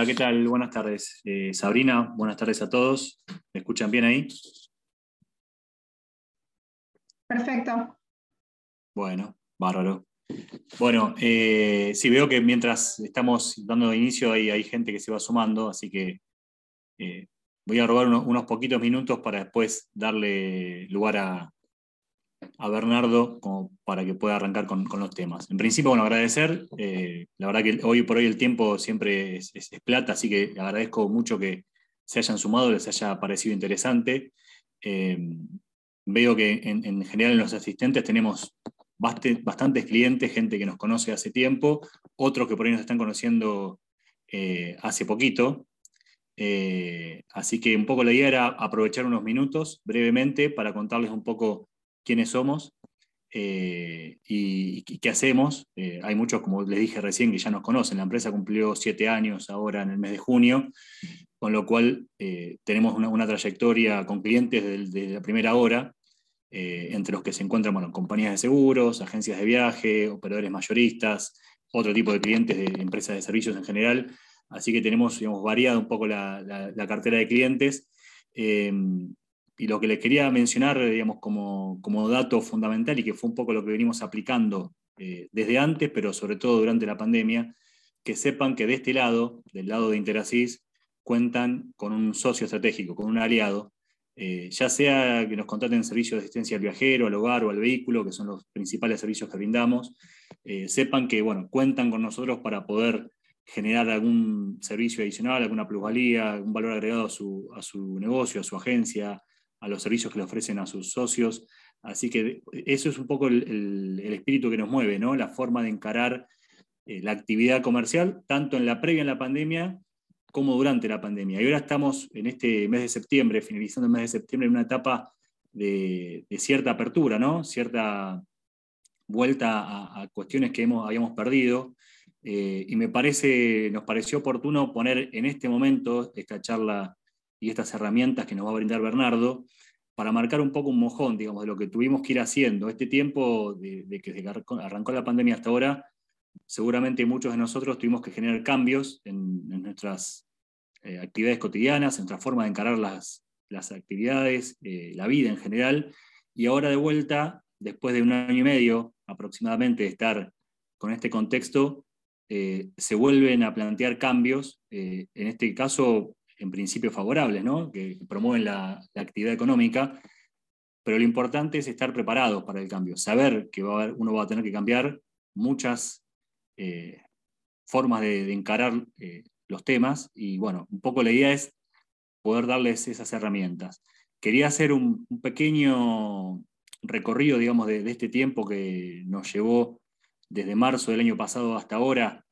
Hola, ¿qué tal? Buenas tardes. Eh, Sabrina, buenas tardes a todos. ¿Me escuchan bien ahí? Perfecto. Bueno, bárbaro. Bueno, eh, sí, veo que mientras estamos dando inicio hay, hay gente que se va sumando, así que eh, voy a robar unos, poquitos minutos para después darle lugar a, a Bernardo para que pueda arrancar con, los temas. En principio, bueno, agradecer. Eh, la verdad que hoy por hoy el tiempo siempre es, plata, así que agradezco mucho que se hayan sumado, les haya parecido interesante. Eh, veo que en, general en los asistentes tenemos bastantes clientes, gente que nos conoce hace tiempo, otros que por ahí nos están conociendo eh, hace poquito. así que un poco la idea era aprovechar unos minutos brevemente para contarles un poco quiénes somos eh, y, qué hacemos. Eh, hay muchos, como les dije recién, que ya nos conocen. La empresa cumplió siete años ahora en el mes de junio, con lo cual eh, tenemos una, trayectoria con clientes desde, la primera hora, entre los que se encuentran bueno, compañías de seguros, agencias de viaje, operadores mayoristas, otro tipo de clientes de empresas de servicios en general. Así que tenemos digamos, variado un poco la, la cartera de clientes y lo que les quería mencionar, digamos, como, dato fundamental y que fue un poco lo que venimos aplicando eh, desde antes, pero sobre todo durante la pandemia, que sepan que de este lado, del lado de Interasis, cuentan con un socio estratégico, con un aliado, eh, ya sea que nos contraten servicios de asistencia al viajero, al hogar o al vehículo, que son los principales servicios que brindamos, eh, sepan que bueno, cuentan con nosotros para poder generar algún servicio adicional, alguna plusvalía, algún valor agregado a su, a su negocio, a su agencia, a los servicios que le ofrecen a sus socios. Así que eso es un poco el, espíritu que nos mueve, ¿no? la forma de encarar eh, la actividad comercial, tanto en la previa en la pandemia como durante la pandemia. Y ahora estamos en este mes de septiembre, finalizando el mes de septiembre, en una etapa de, cierta apertura, ¿no? cierta vuelta a, cuestiones que hemos, habíamos perdido. Eh, y me parece, nos pareció oportuno poner en este momento esta charla y estas herramientas que nos va a brindar Bernardo para marcar un poco un mojón, digamos, de lo que tuvimos que ir haciendo. Este tiempo de, que arrancó la pandemia hasta ahora, seguramente muchos de nosotros tuvimos que generar cambios en, nuestras eh, actividades cotidianas, en nuestra forma de encarar las, actividades, eh, la vida en general, y ahora de vuelta, después de un año y medio aproximadamente de estar con este contexto, eh, se vuelven a plantear cambios, en este caso en principio favorables, ¿no? que promueven la, actividad económica, pero lo importante es estar preparados para el cambio, saber que uno va a tener que cambiar muchas eh, formas de, encarar eh, los temas y bueno, un poco la idea es poder darles esas herramientas. Quería hacer un, pequeño recorrido, digamos, de, este tiempo que nos llevó desde marzo del año pasado hasta ahora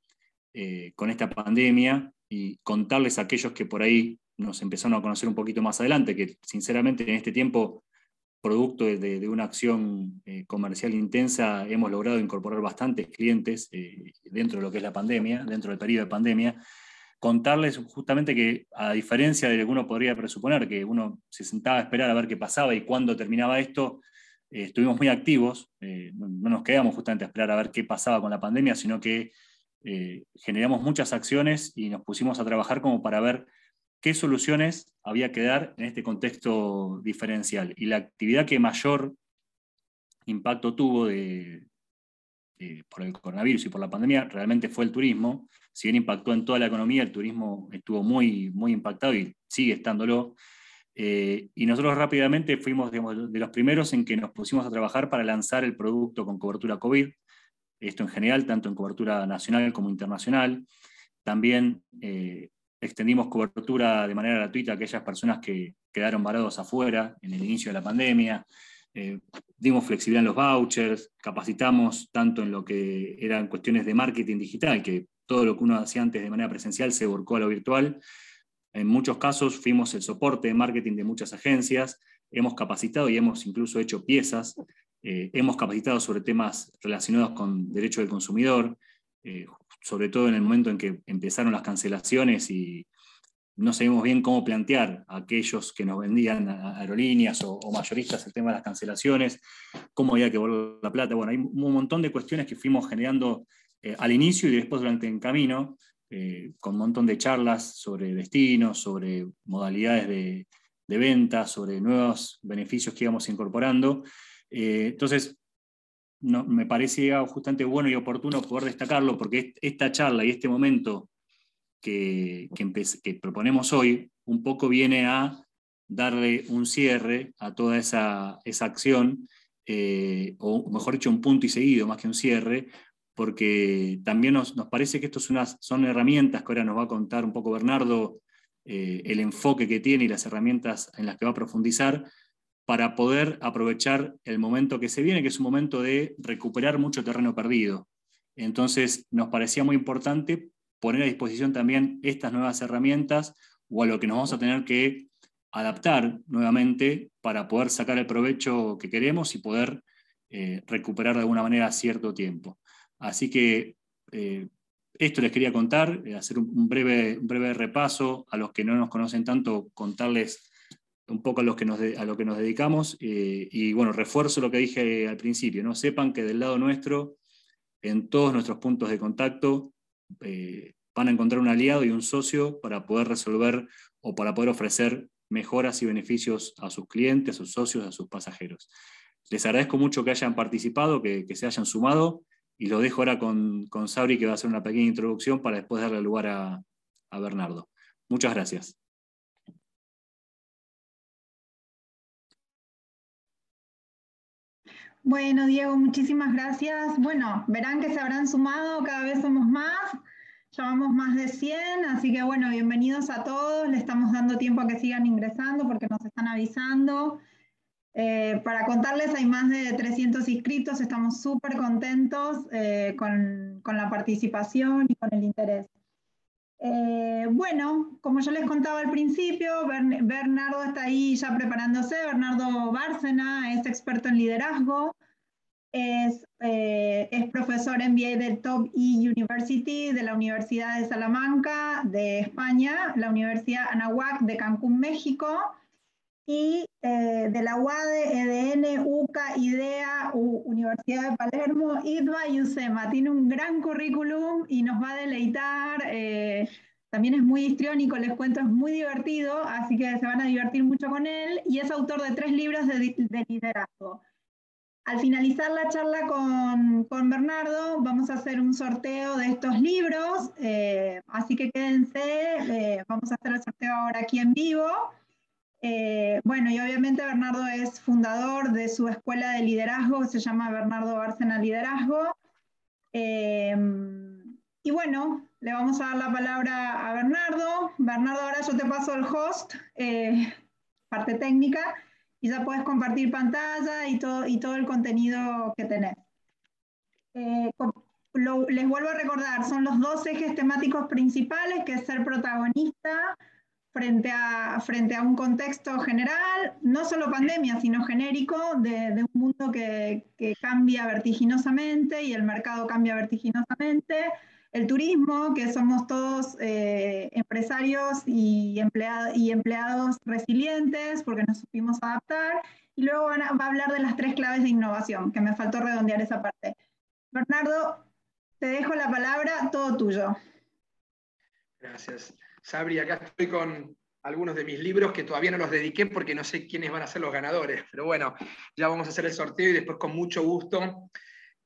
eh, con esta pandemia y contarles a aquellos que por ahí nos empezaron a conocer un poquito más adelante, que sinceramente en este tiempo, producto de, una acción eh, comercial intensa, hemos logrado incorporar bastantes clientes eh, dentro de lo que es la pandemia, dentro del periodo de pandemia, contarles justamente que a diferencia de lo que uno podría presuponer, que uno se sentaba a esperar a ver qué pasaba y cuándo terminaba esto, eh, estuvimos muy activos, no, no, nos quedamos justamente a esperar a ver qué pasaba con la pandemia, sino que eh, generamos muchas acciones y nos pusimos a trabajar como para ver qué soluciones había que dar en este contexto diferencial. Y la actividad que mayor impacto tuvo por el coronavirus y por la pandemia realmente fue el turismo. Si bien impactó en toda la economía, el turismo estuvo muy, muy impactado y sigue estándolo. Eh, y nosotros rápidamente fuimos de los primeros en que nos pusimos a trabajar para lanzar el producto con cobertura COVID esto en general, tanto en cobertura nacional como internacional. También eh, extendimos cobertura de manera gratuita a aquellas personas que quedaron varados afuera en el inicio de la pandemia. Eh, dimos flexibilidad en los vouchers, capacitamos tanto en lo que eran cuestiones de marketing digital, que todo lo que uno hacía antes de manera presencial se volcó a lo virtual. En muchos casos fuimos el soporte de marketing de muchas agencias, hemos capacitado y hemos incluso hecho piezas eh, hemos capacitado sobre temas relacionados con derecho del consumidor, eh, sobre todo en el momento en que empezaron las cancelaciones y no sabíamos bien cómo plantear a aquellos que nos vendían aerolíneas o, mayoristas el tema de las cancelaciones, cómo había que volver la plata. Bueno, hay un montón de cuestiones que fuimos generando eh, al inicio y después durante el camino con un montón de charlas sobre destinos, sobre modalidades de, de venta, sobre nuevos beneficios que íbamos incorporando. Entonces, no, me parecía justamente bueno y oportuno poder destacarlo porque esta charla y este momento que, que, proponemos hoy un poco viene a darle un cierre a toda esa, esa acción, eh, o mejor dicho, un punto y seguido más que un cierre, porque también nos, nos parece que estas son, son herramientas que ahora nos va a contar un poco Bernardo, eh, el enfoque que tiene y las herramientas en las que va a profundizar, para poder aprovechar el momento que se viene, que es un momento de recuperar mucho terreno perdido. Entonces, nos parecía muy importante poner a disposición también estas nuevas herramientas o a lo que nos vamos a tener que adaptar nuevamente para poder sacar el provecho que queremos y poder eh, recuperar de alguna manera cierto tiempo. Así que eh, esto les quería contar, eh, hacer un, breve, un breve repaso a los que no nos conocen tanto, contarles un poco a, que nos a lo que nos dedicamos. Eh, y bueno, refuerzo lo que dije al principio, ¿no? sepan que del lado nuestro, en todos nuestros puntos de contacto, eh, van a encontrar un aliado y un socio para poder resolver o para poder ofrecer mejoras y beneficios a sus clientes, a sus socios, a sus pasajeros. Les agradezco mucho que hayan participado, que, se hayan sumado y lo dejo ahora con, con, Sabri que va a hacer una pequeña introducción para después darle lugar a Bernardo. Muchas gracias. Bueno, Diego, muchísimas gracias. Bueno, verán que se habrán sumado, cada vez somos más, llevamos más de 100, así que bueno, bienvenidos a todos, le estamos dando tiempo a que sigan ingresando porque nos están avisando. Eh, para contarles, hay más de 300 inscritos, estamos súper contentos eh, con, la participación y con el interés. Eh, bueno, como yo les contaba al principio, Bernardo está ahí ya preparándose. Bernardo Bárcena es experto en liderazgo, es, eh, es profesor MBA del Top E University de la Universidad de Salamanca de España, la Universidad Anahuac de Cancún, México, y eh, de la UADE, EDN, UCA, IDEA, Universidad de Palermo, IDVA y UCEMA. Tiene un gran currículum y nos va a deleitar. Eh, también es muy histriónico, les cuento, es muy divertido, así que se van a divertir mucho con él. Y es autor de tres libros de, de liderazgo. Al finalizar la charla con, con, Bernardo, vamos a hacer un sorteo de estos libros, eh, así que quédense, vamos a hacer el sorteo ahora aquí en vivo. Eh, bueno, y obviamente Bernardo es fundador de su escuela de liderazgo, se llama Bernardo Bárcena Liderazgo. Eh, y bueno, le vamos a dar la palabra a Bernardo. Bernardo, ahora yo te paso el host, eh, parte técnica, y ya puedes compartir pantalla y todo, y todo el contenido que tenés. les vuelvo a recordar, son los dos ejes temáticos principales, que es ser protagonista, frente a, frente a un contexto general, no solo pandemia, sino genérico, de, un mundo que, cambia vertiginosamente y el mercado cambia vertiginosamente. El turismo, que somos todos eh, empresarios y, y empleados resilientes porque nos supimos adaptar. Y luego va a hablar de las tres claves de innovación, que me faltó redondear esa parte. Bernardo, te dejo la palabra, todo tuyo. Gracias. Sabri, acá estoy con algunos de mis libros que todavía no los dediqué porque no sé quiénes van a ser los ganadores, pero bueno, ya vamos a hacer el sorteo y después con mucho gusto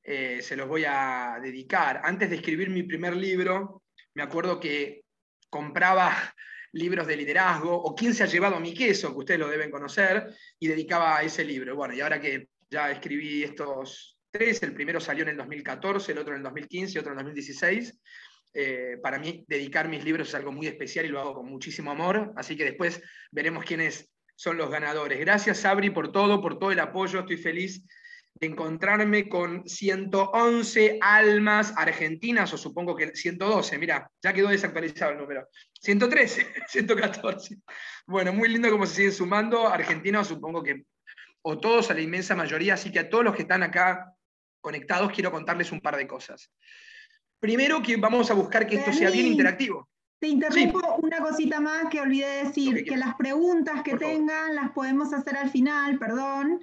eh, se los voy a dedicar. Antes de escribir mi primer libro, me acuerdo que compraba libros de liderazgo o quién se ha llevado mi queso, que ustedes lo deben conocer, y dedicaba a ese libro. Bueno, y ahora que ya escribí estos tres, el primero salió en el 2014, el otro en el 2015 y otro en el 2016, eh, para mí dedicar mis libros es algo muy especial y lo hago con muchísimo amor, así que después veremos quiénes son los ganadores. Gracias, Sabri, por todo, por todo el apoyo. Estoy feliz encontrarme con 111 almas argentinas, o supongo que 112, mira, ya quedó desactualizado el número. 113, 114. Bueno, muy lindo cómo se siguen sumando. Argentinos, supongo que, o todos a la inmensa mayoría, así que a todos los que están acá conectados quiero contarles un par de cosas. Primero que vamos a buscar que esto sea bien interactivo. Te interrumpo una cosita más que olvidé decir, que, las preguntas que tengan las podemos hacer al final, perdón,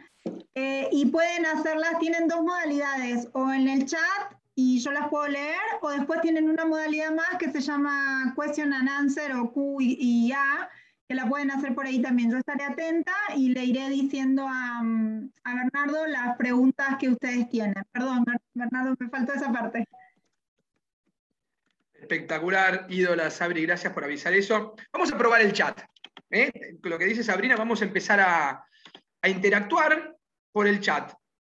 eh, y pueden hacerlas, tienen dos modalidades, o en el chat y yo las puedo leer, o después tienen una modalidad más que se llama Question and Answer o Q y, A, que la pueden hacer por ahí también. Yo estaré atenta y le iré diciendo a, a Bernardo las preguntas que ustedes tienen. Perdón, Bernardo, me faltó esa parte. Espectacular, ídola Sabri, gracias por avisar eso. Vamos a probar el chat. ¿eh? Lo que dice Sabrina, vamos a empezar a, a interactuar por el chat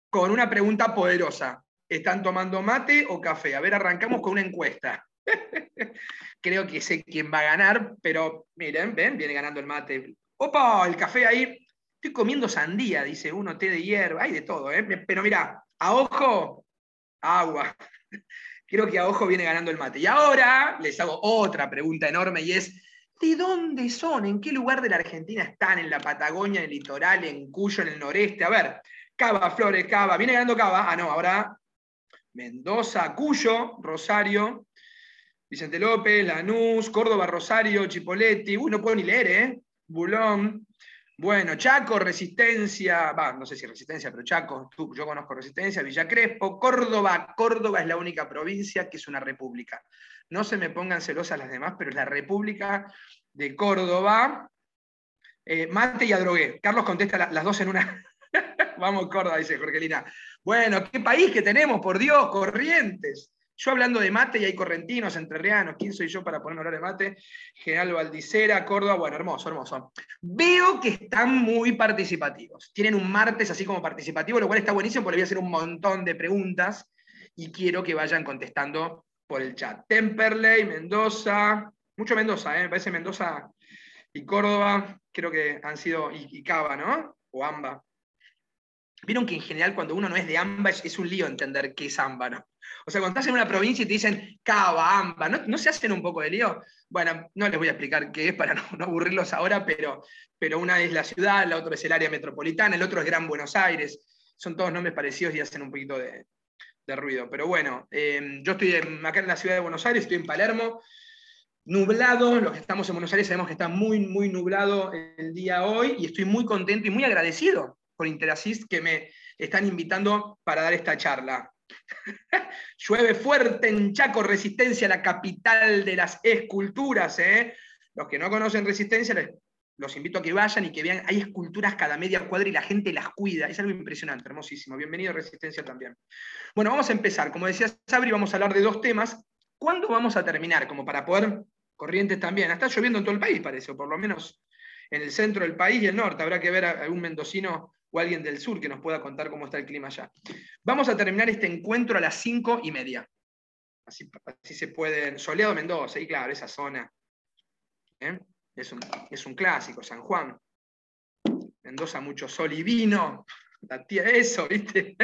con una pregunta poderosa. ¿Están tomando mate o café? A ver, arrancamos con una encuesta. Creo que sé quién va a ganar, pero miren, ven, viene ganando el mate. ¡Opa! El café ahí. Estoy comiendo sandía, dice uno, té de hierba, hay de todo, ¿eh? Pero mira, a ojo, agua. Creo que a ojo viene ganando el mate. Y ahora les hago otra pregunta enorme y es, ¿de dónde son? ¿En qué lugar de la Argentina están? ¿En la Patagonia, en el litoral, en Cuyo, en el noreste? A ver, Cava, Flores, Cava. ¿Viene ganando Cava? Ah, no, ahora Mendoza, Cuyo, Rosario, Vicente López, Lanús, Córdoba, Rosario, Chipoletti. Uy, no puedo ni leer, ¿eh? Bulón. Bueno, Chaco, Resistencia, va, no sé si Resistencia, pero Chaco, yo conozco Resistencia, Villa Crespo, Córdoba. Córdoba es la única provincia que es una república. No se me pongan celosas las demás, pero es la República de Córdoba. Eh, mate y adrogué. Carlos contesta las dos en una. Vamos, Córdoba, dice Jorgelina. Bueno, qué país que tenemos, por Dios, corrientes. Yo hablando de mate y hay correntinos, entrerrianos, ¿quién soy yo para poner hablar de mate? General Valdicera, Córdoba, bueno, hermoso, hermoso. Veo que están muy participativos. Tienen un martes así como participativo, lo cual está buenísimo porque voy a hacer un montón de preguntas y quiero que vayan contestando por el chat. Temperley, Mendoza, mucho Mendoza, ¿eh? me parece Mendoza y Córdoba, creo que han sido, y, Cava, ¿no? O Amba. Vieron que en general cuando uno no es de AMBA es, un lío entender qué es AMBA, ¿no? O sea, cuando estás en una provincia y te dicen Cava, AMBA, ¿no, se hacen un poco de lío? Bueno, no les voy a explicar qué es para no, aburrirlos ahora, pero, pero una es la ciudad, la otra es el área metropolitana, el otro es Gran Buenos Aires. Son todos nombres parecidos y hacen un poquito de, ruido. Pero bueno, eh, yo estoy acá en la ciudad de Buenos Aires, estoy en Palermo, nublado, los que estamos en Buenos Aires sabemos que está muy, muy nublado el día hoy y estoy muy contento y muy agradecido por Interassist que me están invitando para dar esta charla. Llueve fuerte en Chaco, Resistencia, la capital de las esculturas. ¿eh? Los que no conocen Resistencia, los invito a que vayan y que vean, hay esculturas cada media cuadra y la gente las cuida. Es algo impresionante, hermosísimo. Bienvenido a Resistencia también. Bueno, vamos a empezar. Como decía Sabri, vamos a hablar de dos temas. ¿Cuándo vamos a terminar? Como para poder, Corrientes también. Está lloviendo en todo el país, parece, o por lo menos en el centro del país y el norte. Habrá que ver a algún mendocino o alguien del sur que nos pueda contar cómo está el clima allá. Vamos a terminar este encuentro a las cinco y media. Así, se puede. Soleado Mendoza, y claro, esa zona. ¿eh? Es, un, es, un, clásico, San Juan. Mendoza, mucho sol y vino. La eso, ¿viste?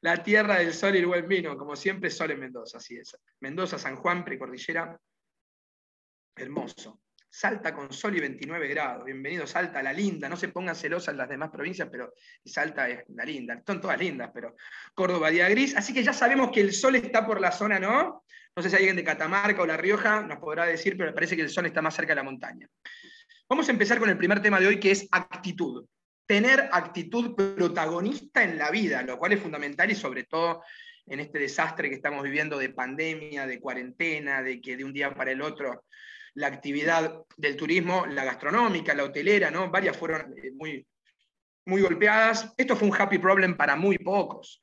La tierra del sol y el buen vino, como siempre, sol en Mendoza, así es. Mendoza, San Juan, precordillera. Hermoso. Salta con sol y 29 grados. Bienvenido Salta, la linda. No se pongan celosas las demás provincias, pero Salta es la linda. Son todas lindas, pero Córdoba día gris. Así que ya sabemos que el sol está por la zona, ¿no? No sé si alguien de Catamarca o La Rioja nos podrá decir, pero me parece que el sol está más cerca de la montaña. Vamos a empezar con el primer tema de hoy, que es actitud. Tener actitud protagonista en la vida, lo cual es fundamental y sobre todo en este desastre que estamos viviendo de pandemia, de cuarentena, de que de un día para el otro la actividad del turismo, la gastronómica, la hotelera, ¿no? Varias fueron eh, muy, muy golpeadas. Esto fue un happy problem para muy pocos,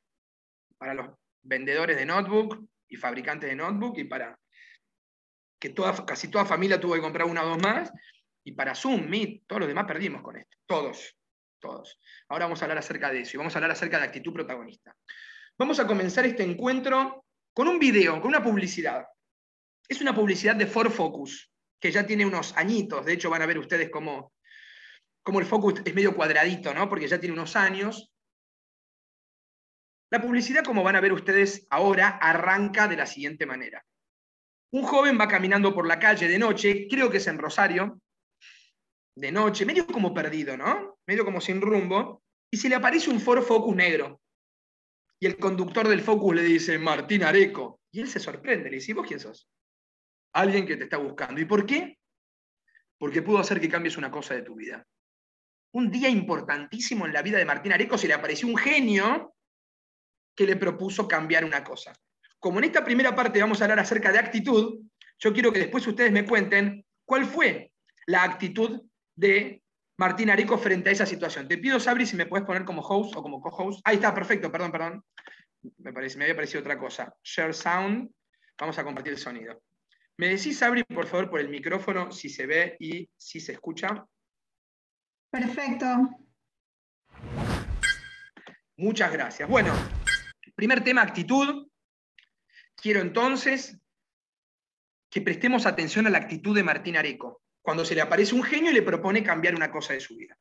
para los vendedores de notebook y fabricantes de notebook y para que toda, casi toda familia tuvo que comprar una o dos más, y para Zoom, Meet, todos los demás perdimos con esto, todos, todos. Ahora vamos a hablar acerca de eso y vamos a hablar acerca de actitud protagonista. Vamos a comenzar este encuentro con un video, con una publicidad. Es una publicidad de Ford Focus que ya tiene unos añitos, de hecho van a ver ustedes cómo, el focus es medio cuadradito, ¿no? porque ya tiene unos años. La publicidad, como van a ver ustedes ahora, arranca de la siguiente manera. Un joven va caminando por la calle de noche, creo que es en Rosario, de noche, medio como perdido, ¿no? Medio como sin rumbo, y se le aparece un Ford Focus negro. Y el conductor del Focus le dice, Martín Areco. Y él se sorprende, le dice, ¿vos quién sos? alguien que te está buscando. ¿Y por qué? Porque pudo hacer que cambies una cosa de tu vida. Un día importantísimo en la vida de Martín Areco se le apareció un genio que le propuso cambiar una cosa. como en esta primera parte vamos a hablar acerca de actitud, yo quiero que después ustedes me cuenten cuál fue la actitud de Martín Areco frente a esa situación. Te pido, Sabri, si me puedes poner como host o como co-host. Ahí está, perfecto, perdón, perdón. Me, parece, me había parecido otra cosa. Share sound. Vamos a compartir el sonido. ¿Me decís, Sabri, por favor, por el micrófono, si se ve y si se escucha? Perfecto. Muchas gracias. Bueno, primer tema, actitud. Quiero entonces que prestemos atención a la actitud de Martín Areco, cuando se le aparece un genio y le propone cambiar una cosa de su vida.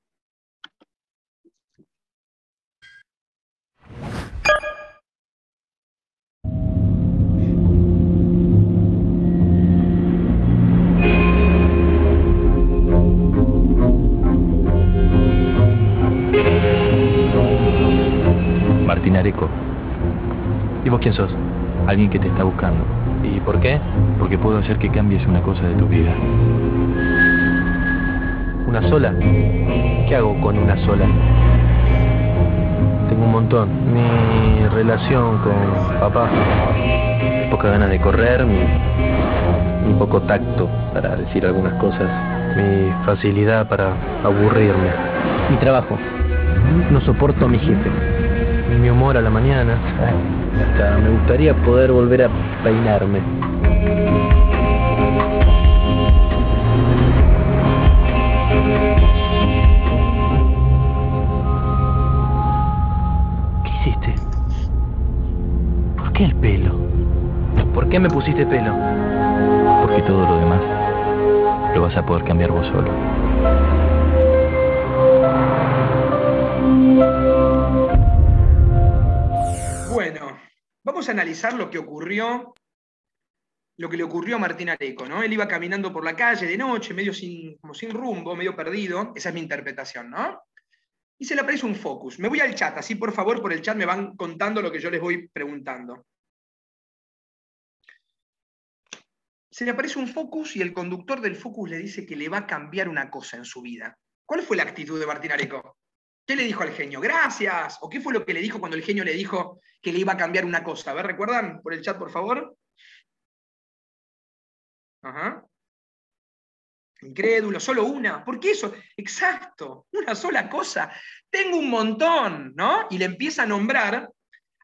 Martín Areco. ¿Y vos quién sos? Alguien que te está buscando. ¿Y por qué? Porque puedo hacer que cambies una cosa de tu vida. ¿Una sola? ¿Qué hago con una sola? Tengo un montón. Mi relación con papá. Poca ganas de correr, mi, mi poco tacto para decir algunas cosas. Mi facilidad para aburrirme. Mi trabajo. No soporto a mi jefe. Mi humor a la mañana. Hasta me gustaría poder volver a peinarme. ¿Qué hiciste? ¿Por qué el pelo? ¿Por qué me pusiste pelo? Porque todo lo demás lo vas a poder cambiar vos solo. Vamos a analizar lo que ocurrió, lo que le ocurrió a Martín Areco, ¿no? Él iba caminando por la calle de noche, medio sin, como sin rumbo, medio perdido, esa es mi interpretación, ¿no? Y se le aparece un focus. Me voy al chat, así por favor por el chat me van contando lo que yo les voy preguntando. Se le aparece un focus y el conductor del focus le dice que le va a cambiar una cosa en su vida. ¿Cuál fue la actitud de Martín Areco? ¿Qué le dijo al genio? Gracias. ¿O qué fue lo que le dijo cuando el genio le dijo que le iba a cambiar una cosa? A ver, ¿recuerdan? Por el chat, por favor. Ajá. Incrédulo, solo una. ¿Por qué eso? Exacto, una sola cosa. Tengo un montón, ¿no? Y le empieza a nombrar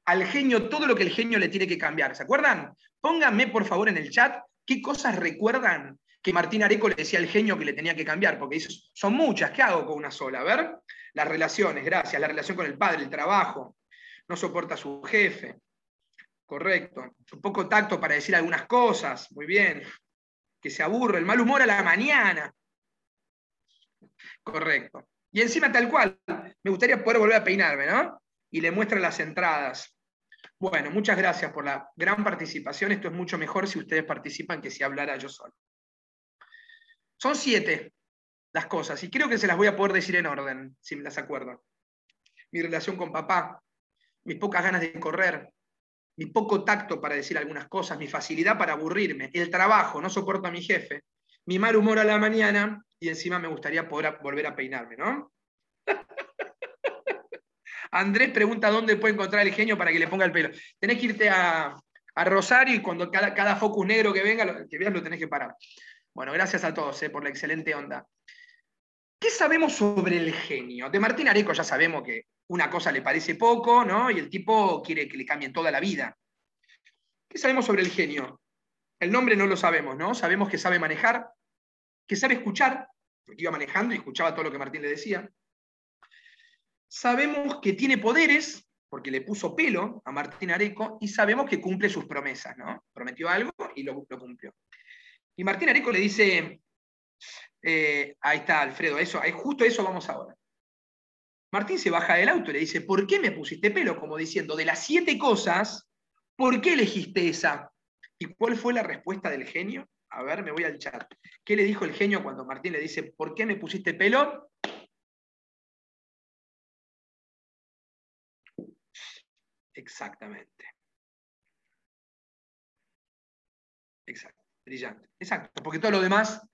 al genio todo lo que el genio le tiene que cambiar. ¿Se acuerdan? Pónganme, por favor, en el chat qué cosas recuerdan que Martín Areco le decía al genio que le tenía que cambiar, porque dice, son muchas, ¿qué hago con una sola? A ver, las relaciones, gracias, la relación con el padre, el trabajo, no soporta a su jefe, correcto, un poco tacto para decir algunas cosas, muy bien, que se aburre, el mal humor a la mañana, correcto. Y encima tal cual, me gustaría poder volver a peinarme, ¿no? Y le muestra las entradas. Bueno, muchas gracias por la gran participación. Esto es mucho mejor si ustedes participan que si hablara yo solo. Son siete las cosas y creo que se las voy a poder decir en orden, si me las acuerdo. Mi relación con papá, mis pocas ganas de correr, mi poco tacto para decir algunas cosas, mi facilidad para aburrirme, el trabajo, no soporto a mi jefe, mi mal humor a la mañana y encima me gustaría poder volver a peinarme, ¿no? Andrés pregunta dónde puede encontrar el genio para que le ponga el pelo. Tenés que irte a, Rosario y cuando cada, cada, focus negro que venga, que veas, lo tenés que parar. Bueno, gracias a todos eh, por la excelente onda. ¿Qué sabemos sobre el genio? De Martín Areco ya sabemos que una cosa le parece poco, ¿no? Y el tipo quiere que le cambien toda la vida. ¿Qué sabemos sobre el genio? El nombre no lo sabemos, ¿no? Sabemos que sabe manejar, que sabe escuchar, porque iba manejando y escuchaba todo lo que Martín le decía. Sabemos que tiene poderes, porque le puso pelo a Martín Areco, y sabemos que cumple sus promesas, ¿no? Prometió algo y lo, lo cumplió. Y Martín Areco le dice, eh, ahí está, Alfredo, eso, justo eso vamos ahora. Martín se baja del auto y le dice, ¿por qué me pusiste pelo? Como diciendo, de las siete cosas, ¿por qué elegiste esa? ¿Y cuál fue la respuesta del genio? A ver, me voy al chat. ¿Qué le dijo el genio cuando Martín le dice, ¿por qué me pusiste pelo? Exactamente. Exacto, brillante. Exacto, porque todo lo demás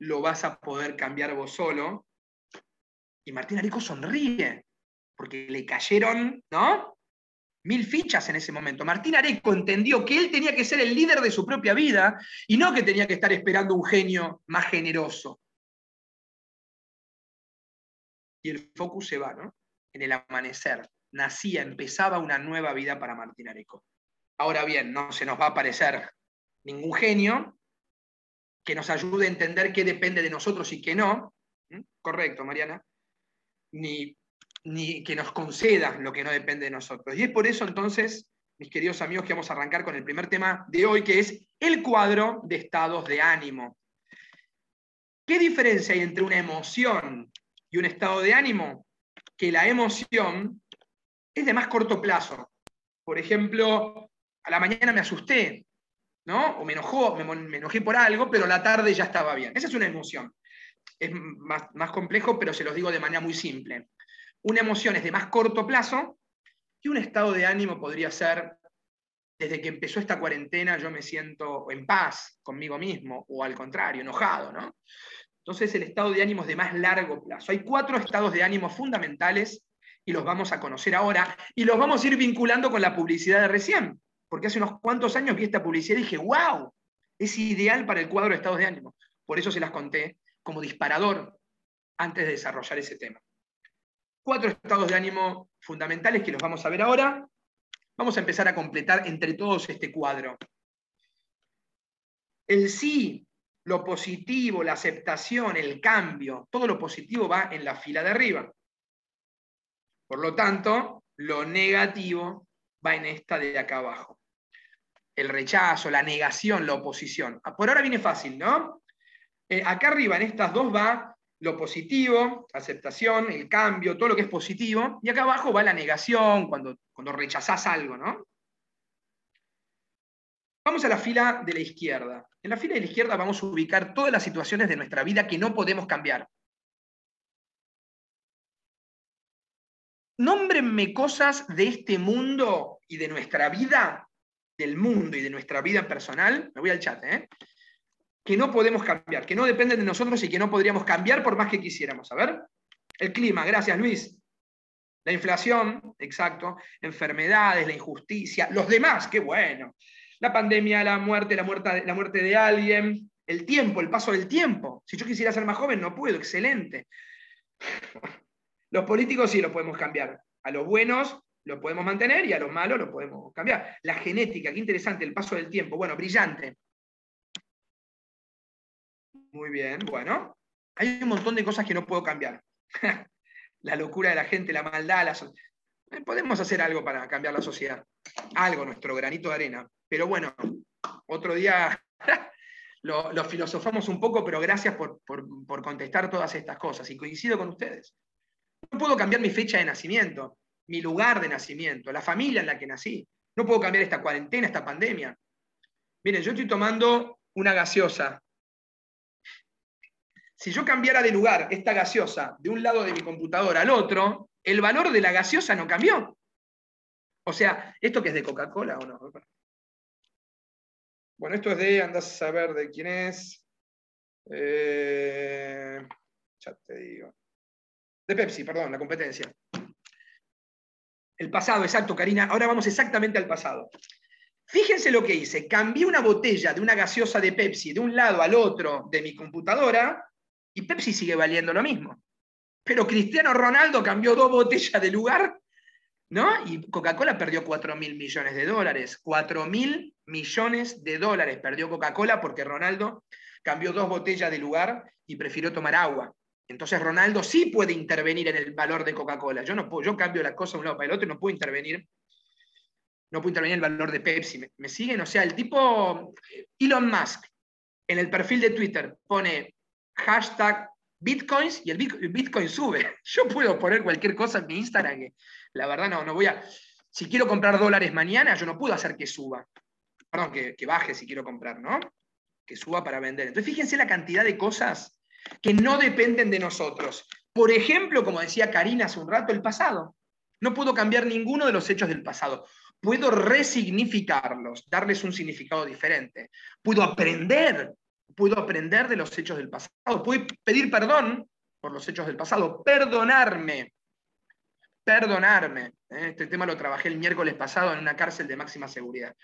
lo vas a poder cambiar vos solo. Y Martín Areco sonríe, porque le cayeron, ¿no? mil fichas en ese momento. Martín Areco entendió que él tenía que ser el líder de su propia vida y no que tenía que estar esperando un genio más generoso. Y el focus se va, ¿no? En el amanecer. Nacía, empezaba una nueva vida para Martín Areco. Ahora bien, no se nos va a aparecer ningún genio que nos ayude a entender qué depende de nosotros y qué no. Correcto, Mariana. Ni ni que nos conceda lo que no depende de nosotros. Y es por eso entonces, mis queridos amigos, que vamos a arrancar con el primer tema de hoy, que es el cuadro de estados de ánimo. ¿Qué diferencia hay entre una emoción y un estado de ánimo? Que la emoción es de más corto plazo. Por ejemplo, a la mañana me asusté, ¿no? O me enojó, me, enojé por algo, pero la tarde ya estaba bien. Esa es una emoción. Es más, más complejo, pero se los digo de manera muy simple. Una emoción es de más corto plazo y un estado de ánimo podría ser, desde que empezó esta cuarentena yo me siento en paz conmigo mismo o al contrario, enojado, ¿no? Entonces el estado de ánimo es de más largo plazo. Hay cuatro estados de ánimo fundamentales y los vamos a conocer ahora y los vamos a ir vinculando con la publicidad de recién, porque hace unos cuantos años vi esta publicidad y dije, wow, es ideal para el cuadro de estados de ánimo. Por eso se las conté como disparador antes de desarrollar ese tema cuatro estados de ánimo fundamentales que los vamos a ver ahora. Vamos a empezar a completar entre todos este cuadro. El sí, lo positivo, la aceptación, el cambio, todo lo positivo va en la fila de arriba. Por lo tanto, lo negativo va en esta de acá abajo. El rechazo, la negación, la oposición. Por ahora viene fácil, ¿no? Eh, acá arriba, en estas dos, va lo positivo, aceptación, el cambio, todo lo que es positivo, y acá abajo va la negación, cuando, cuando rechazás algo, ¿no? Vamos a la fila de la izquierda. En la fila de la izquierda vamos a ubicar todas las situaciones de nuestra vida que no podemos cambiar. Nómbrenme cosas de este mundo y de nuestra vida, del mundo y de nuestra vida personal. Me voy al chat, ¿eh? que no podemos cambiar, que no dependen de nosotros y que no podríamos cambiar por más que quisiéramos. A ver, el clima, gracias Luis. La inflación, exacto, enfermedades, la injusticia, los demás, qué bueno. La pandemia, la muerte, la muerte, la muerte de alguien, el tiempo, el paso del tiempo. Si yo quisiera ser más joven, no puedo, excelente. Los políticos sí los podemos cambiar. A los buenos lo podemos mantener y a los malos lo podemos cambiar. La genética, qué interesante, el paso del tiempo. Bueno, brillante. Muy bien, bueno. Hay un montón de cosas que no puedo cambiar. la locura de la gente, la maldad, la eh, podemos hacer algo para cambiar la sociedad. Algo, nuestro granito de arena. Pero bueno, otro día lo, filosofamos un poco, pero gracias por, por contestar todas estas cosas. Y coincido con ustedes. No puedo cambiar mi fecha de nacimiento, mi lugar de nacimiento, la familia en la que nací. No puedo cambiar esta cuarentena, esta pandemia. Miren, yo estoy tomando una gaseosa si yo cambiara de lugar esta gaseosa de un lado de mi computadora al otro, el valor de la gaseosa no cambió. O sea, ¿esto que es de Coca-Cola o no? Bueno, esto es de, andas a saber de quién es. Eh, ya te digo. De Pepsi, perdón, la competencia. El pasado, exacto, Karina. Ahora vamos exactamente al pasado. Fíjense lo que hice. Cambié una botella de una gaseosa de Pepsi de un lado al otro de mi computadora y Pepsi sigue valiendo lo mismo. Pero Cristiano Ronaldo cambió dos botellas de lugar, ¿no? Y Coca-Cola perdió 4 mil millones de dólares. 4 mil millones de dólares perdió Coca-Cola porque Ronaldo cambió dos botellas de lugar y prefirió tomar agua. Entonces Ronaldo sí puede intervenir en el valor de Coca-Cola. Yo no puedo, yo cambio la cosa de un lado para el otro y no puedo intervenir. No puedo intervenir en el valor de Pepsi. ¿Me, ¿Me siguen? O sea, el tipo Elon Musk en el perfil de Twitter pone hashtag bitcoins y el bitcoin sube. Yo puedo poner cualquier cosa en mi Instagram que la verdad no, no voy a... Si quiero comprar dólares mañana, yo no puedo hacer que suba. Perdón, que, que baje si quiero comprar, ¿no? Que suba para vender. Entonces fíjense la cantidad de cosas que no dependen de nosotros. Por ejemplo, como decía Karina hace un rato, el pasado. No puedo cambiar ninguno de los hechos del pasado. Puedo resignificarlos, darles un significado diferente. Puedo aprender puedo aprender de los hechos del pasado, puedo pedir perdón por los hechos del pasado, perdonarme. perdonarme. ¿eh? Este tema lo trabajé el miércoles pasado en una cárcel de máxima seguridad.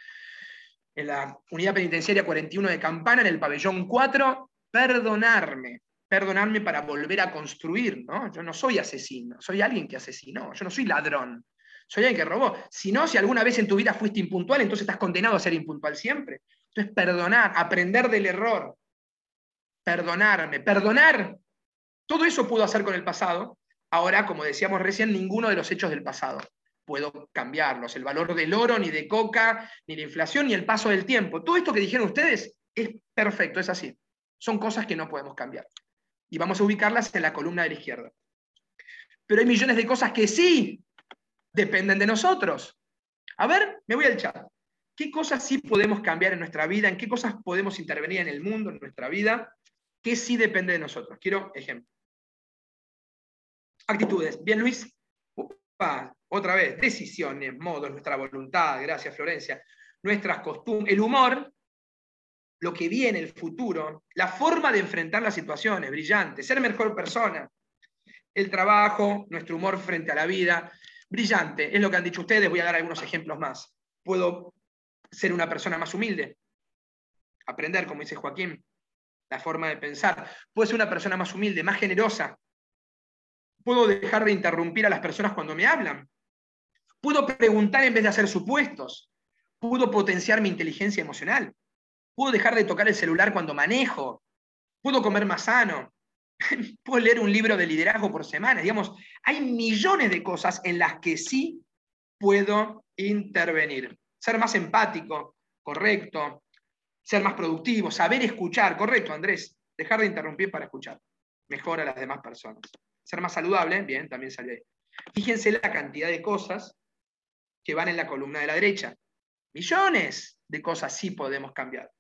En la unidad penitenciaria 41 de Campana, en el pabellón 4, perdonarme. Perdonarme para volver a construir, ¿no? Yo no soy asesino, soy alguien que asesinó, yo no soy ladrón, soy alguien que robó. Si no, si alguna vez en tu vida fuiste impuntual, entonces estás condenado a ser impuntual siempre. Entonces, perdonar, aprender del error, perdonarme, perdonar. Todo eso puedo hacer con el pasado. Ahora, como decíamos recién, ninguno de los hechos del pasado puedo cambiarlos. El valor del oro, ni de coca, ni la inflación, ni el paso del tiempo. Todo esto que dijeron ustedes es perfecto, es así. Son cosas que no podemos cambiar. Y vamos a ubicarlas en la columna de la izquierda. Pero hay millones de cosas que sí dependen de nosotros. A ver, me voy al chat. ¿Qué cosas sí podemos cambiar en nuestra vida? ¿En qué cosas podemos intervenir en el mundo, en nuestra vida? ¿Qué sí depende de nosotros? Quiero ejemplo. Actitudes. Bien, Luis. otra vez. Decisiones, modos, nuestra voluntad. Gracias, Florencia. Nuestras costumbres. El humor. Lo que viene, el futuro. La forma de enfrentar las situaciones. Brillante. Ser mejor persona. El trabajo. Nuestro humor frente a la vida. Brillante. Es lo que han dicho ustedes. Voy a dar algunos ejemplos más. Puedo ser una persona más humilde. Aprender, como dice Joaquín, la forma de pensar. Puedo ser una persona más humilde, más generosa. Puedo dejar de interrumpir a las personas cuando me hablan. Puedo preguntar en vez de hacer supuestos. Puedo potenciar mi inteligencia emocional. Puedo dejar de tocar el celular cuando manejo. Puedo comer más sano. Puedo leer un libro de liderazgo por semana. Digamos, hay millones de cosas en las que sí puedo intervenir ser más empático, correcto, ser más productivo, saber escuchar, correcto, Andrés, dejar de interrumpir para escuchar, mejora a las demás personas. Ser más saludable, bien, también sale ahí. Fíjense la cantidad de cosas que van en la columna de la derecha. Millones de cosas sí podemos cambiar.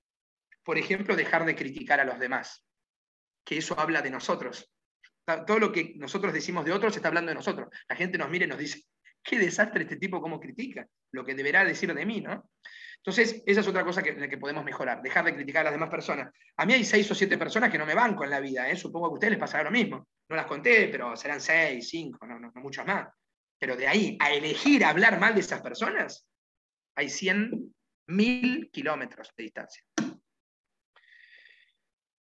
Por ejemplo, dejar de criticar a los demás, que eso habla de nosotros. Todo lo que nosotros decimos de otros está hablando de nosotros. La gente nos mira y nos dice, qué desastre este tipo cómo critica, lo que deberá decir de mí, ¿no? Entonces, esa es otra cosa que, en la que podemos mejorar, dejar de criticar a las demás personas. A mí hay seis o siete personas que no me banco en la vida, ¿eh? supongo que a ustedes les pasará lo mismo. No las conté, pero serán seis, cinco, no, no, muchas más. Pero de ahí a elegir hablar mal de esas personas, hay cien mil kilómetros de distancia.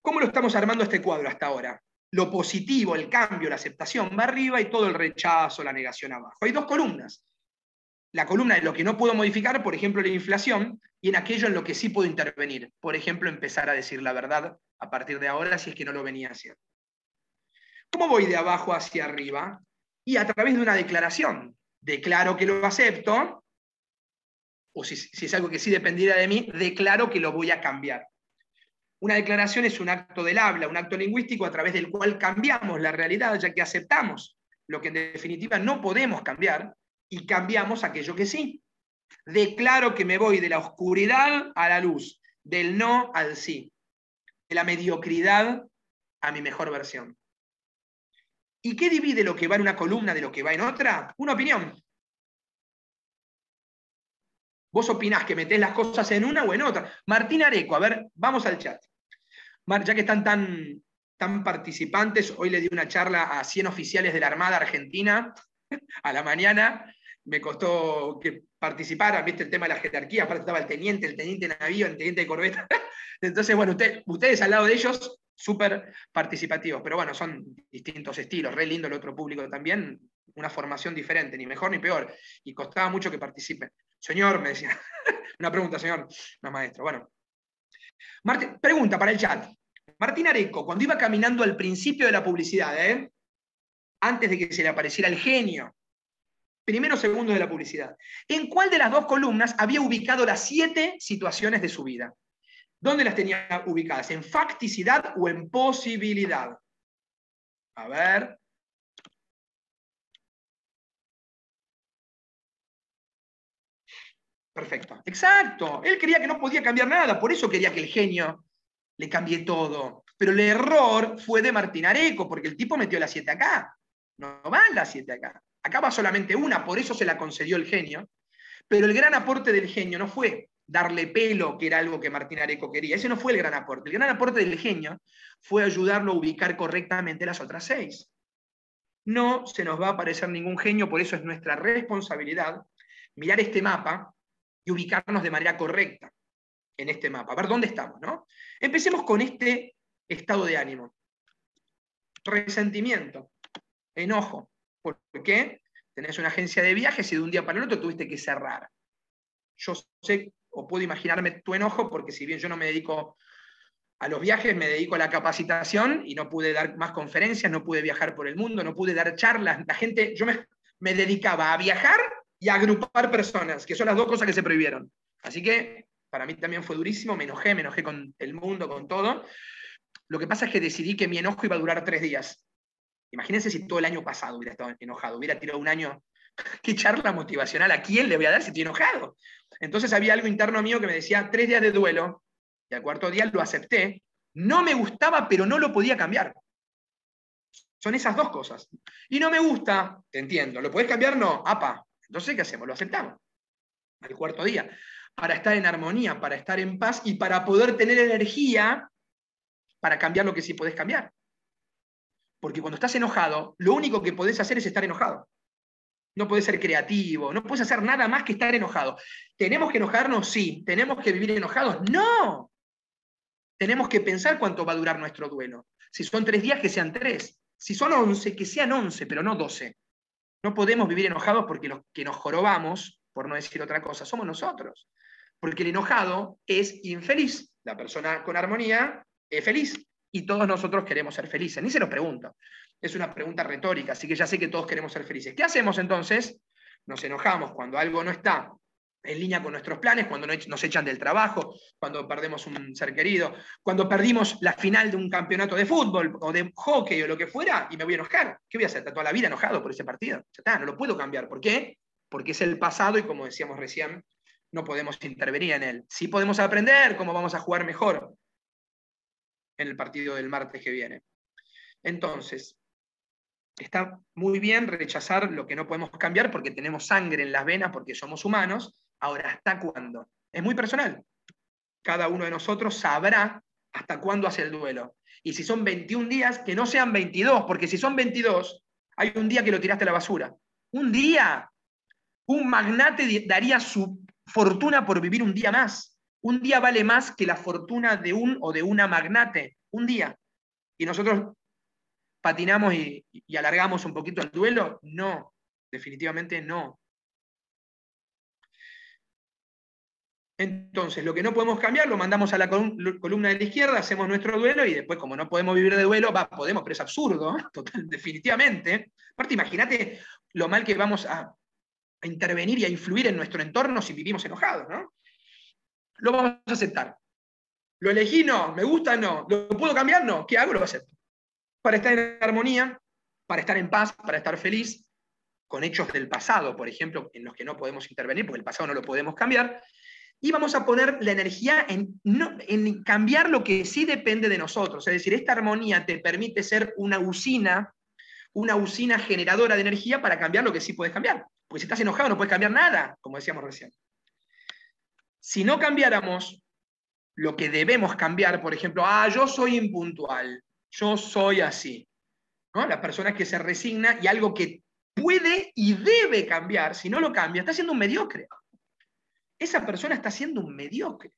¿Cómo lo estamos armando este cuadro hasta ahora? lo positivo, el cambio, la aceptación va arriba y todo el rechazo, la negación abajo. Hay dos columnas. La columna de lo que no puedo modificar, por ejemplo, la inflación, y en aquello en lo que sí puedo intervenir. Por ejemplo, empezar a decir la verdad a partir de ahora si es que no lo venía haciendo. ¿Cómo voy de abajo hacia arriba? Y a través de una declaración. Declaro que lo acepto, o si, si es algo que sí dependiera de mí, declaro que lo voy a cambiar. Una declaración es un acto del habla, un acto lingüístico a través del cual cambiamos la realidad, ya que aceptamos lo que en definitiva no podemos cambiar y cambiamos aquello que sí. Declaro que me voy de la oscuridad a la luz, del no al sí, de la mediocridad a mi mejor versión. ¿Y qué divide lo que va en una columna de lo que va en otra? Una opinión. Vos opinás que metés las cosas en una o en otra. Martín Areco, a ver, vamos al chat ya que están tan, tan participantes, hoy le di una charla a 100 oficiales de la Armada Argentina a la mañana. Me costó que participaran, viste el tema de la jerarquía, aparte estaba el teniente, el teniente de navío, el teniente de corbeta. Entonces, bueno, ustedes al lado de ellos, súper participativos, pero bueno, son distintos estilos, re lindo el otro público también, una formación diferente, ni mejor ni peor, y costaba mucho que participen. Señor, me decía, una pregunta, señor, no maestro. Bueno, pregunta para el chat. Martín Areco, cuando iba caminando al principio de la publicidad, ¿eh? antes de que se le apareciera el genio, primero segundo de la publicidad, ¿en cuál de las dos columnas había ubicado las siete situaciones de su vida? ¿Dónde las tenía ubicadas? ¿En facticidad o en posibilidad? A ver. Perfecto. Exacto. Él creía que no podía cambiar nada, por eso quería que el genio le cambié todo. Pero el error fue de Martín Areco, porque el tipo metió la 7 acá. No van las 7 acá. Acá va solamente una, por eso se la concedió el genio. Pero el gran aporte del genio no fue darle pelo, que era algo que Martín Areco quería. Ese no fue el gran aporte. El gran aporte del genio fue ayudarlo a ubicar correctamente las otras seis. no se nos va a aparecer ningún genio, por eso es nuestra responsabilidad mirar este mapa y ubicarnos de manera correcta en este mapa, a ver dónde estamos, ¿no? Empecemos con este estado de ánimo. Resentimiento, enojo. ¿Por qué? Tenés una agencia de viajes y de un día para el otro tuviste que cerrar. Yo sé o puedo imaginarme tu enojo porque si bien yo no me dedico a los viajes, me dedico a la capacitación y no pude dar más conferencias, no pude viajar por el mundo, no pude dar charlas. La gente, yo me, me dedicaba a viajar y agrupar personas, que son las dos cosas que se prohibieron. Así que para mí también fue durísimo, me enojé, me enojé con el mundo, con todo. Lo que pasa es que decidí que mi enojo iba a durar tres días. Imagínense si todo el año pasado hubiera estado enojado, hubiera tirado un año. ¿Qué charla motivacional? ¿A quién le voy a dar si estoy enojado? Entonces había algo interno mío que me decía, tres días de duelo, y al cuarto día lo acepté. No me gustaba, pero no lo podía cambiar. Son esas dos cosas. Y no me gusta, te entiendo. ¿Lo podés cambiar? No. Apa. Entonces, ¿qué hacemos? Lo aceptamos. Al cuarto día. Para estar en armonía, para estar en paz y para poder tener energía para cambiar lo que sí podés cambiar. Porque cuando estás enojado, lo único que podés hacer es estar enojado. No podés ser creativo, no puedes hacer nada más que estar enojado. ¿Tenemos que enojarnos? Sí. ¿Tenemos que vivir enojados? No. Tenemos que pensar cuánto va a durar nuestro duelo. Si son tres días, que sean tres. Si son once, que sean once, pero no doce. No podemos vivir enojados porque los que nos jorobamos, por no decir otra cosa, somos nosotros. Porque el enojado es infeliz. La persona con armonía es feliz y todos nosotros queremos ser felices. Ni se lo pregunto. Es una pregunta retórica, así que ya sé que todos queremos ser felices. ¿Qué hacemos entonces? Nos enojamos cuando algo no está en línea con nuestros planes, cuando nos echan del trabajo, cuando perdemos un ser querido, cuando perdimos la final de un campeonato de fútbol o de hockey o lo que fuera, y me voy a enojar. ¿Qué voy a hacer? ¿Toda la vida enojado por ese partido? Ya está, no lo puedo cambiar. ¿Por qué? Porque es el pasado y como decíamos recién, no podemos intervenir en él. Sí podemos aprender cómo vamos a jugar mejor, en el partido del martes que viene. Entonces, está muy bien rechazar lo que no podemos cambiar porque tenemos sangre en las venas, porque somos humanos. Ahora, ¿hasta cuándo? Es muy personal. Cada uno de nosotros sabrá hasta cuándo hace el duelo. Y si son 21 días, que no sean 22, porque si son 22, hay un día que lo tiraste a la basura. Un día. Un magnate daría su fortuna por vivir un día más. Un día vale más que la fortuna de un o de una magnate. Un día. Y nosotros patinamos y, alargamos un poquito el duelo. No, definitivamente no. Entonces, lo que no podemos cambiar lo mandamos a la columna de la izquierda, hacemos nuestro duelo y después, como no podemos vivir de duelo, va, podemos, pero es absurdo, total, definitivamente. Aparte, imagínate lo mal que vamos a, a, intervenir y a influir en nuestro entorno si vivimos enojados, ¿no? lo vamos a aceptar. ¿Lo elegí? No. ¿Me gusta? No. ¿Lo puedo cambiar? No. ¿Qué hago? Lo acepto. Para estar en armonía, para estar en paz, para estar feliz, con hechos del pasado, por ejemplo, en los que no podemos intervenir, porque el pasado no lo podemos cambiar, y vamos a poner la energía en, cambiar lo que sí depende de nosotros. Es decir, esta armonía te permite ser una usina, una usina generadora de energía para cambiar lo que sí puedes cambiar. Porque si estás enojado no puedes cambiar nada, como decíamos recién. Si no cambiáramos lo que debemos cambiar, por ejemplo, ah, yo soy impuntual, yo soy así. ¿no? La persona que se resigna y algo que puede y debe cambiar, si no lo cambia, está siendo un mediocre. Esa persona está siendo un mediocre.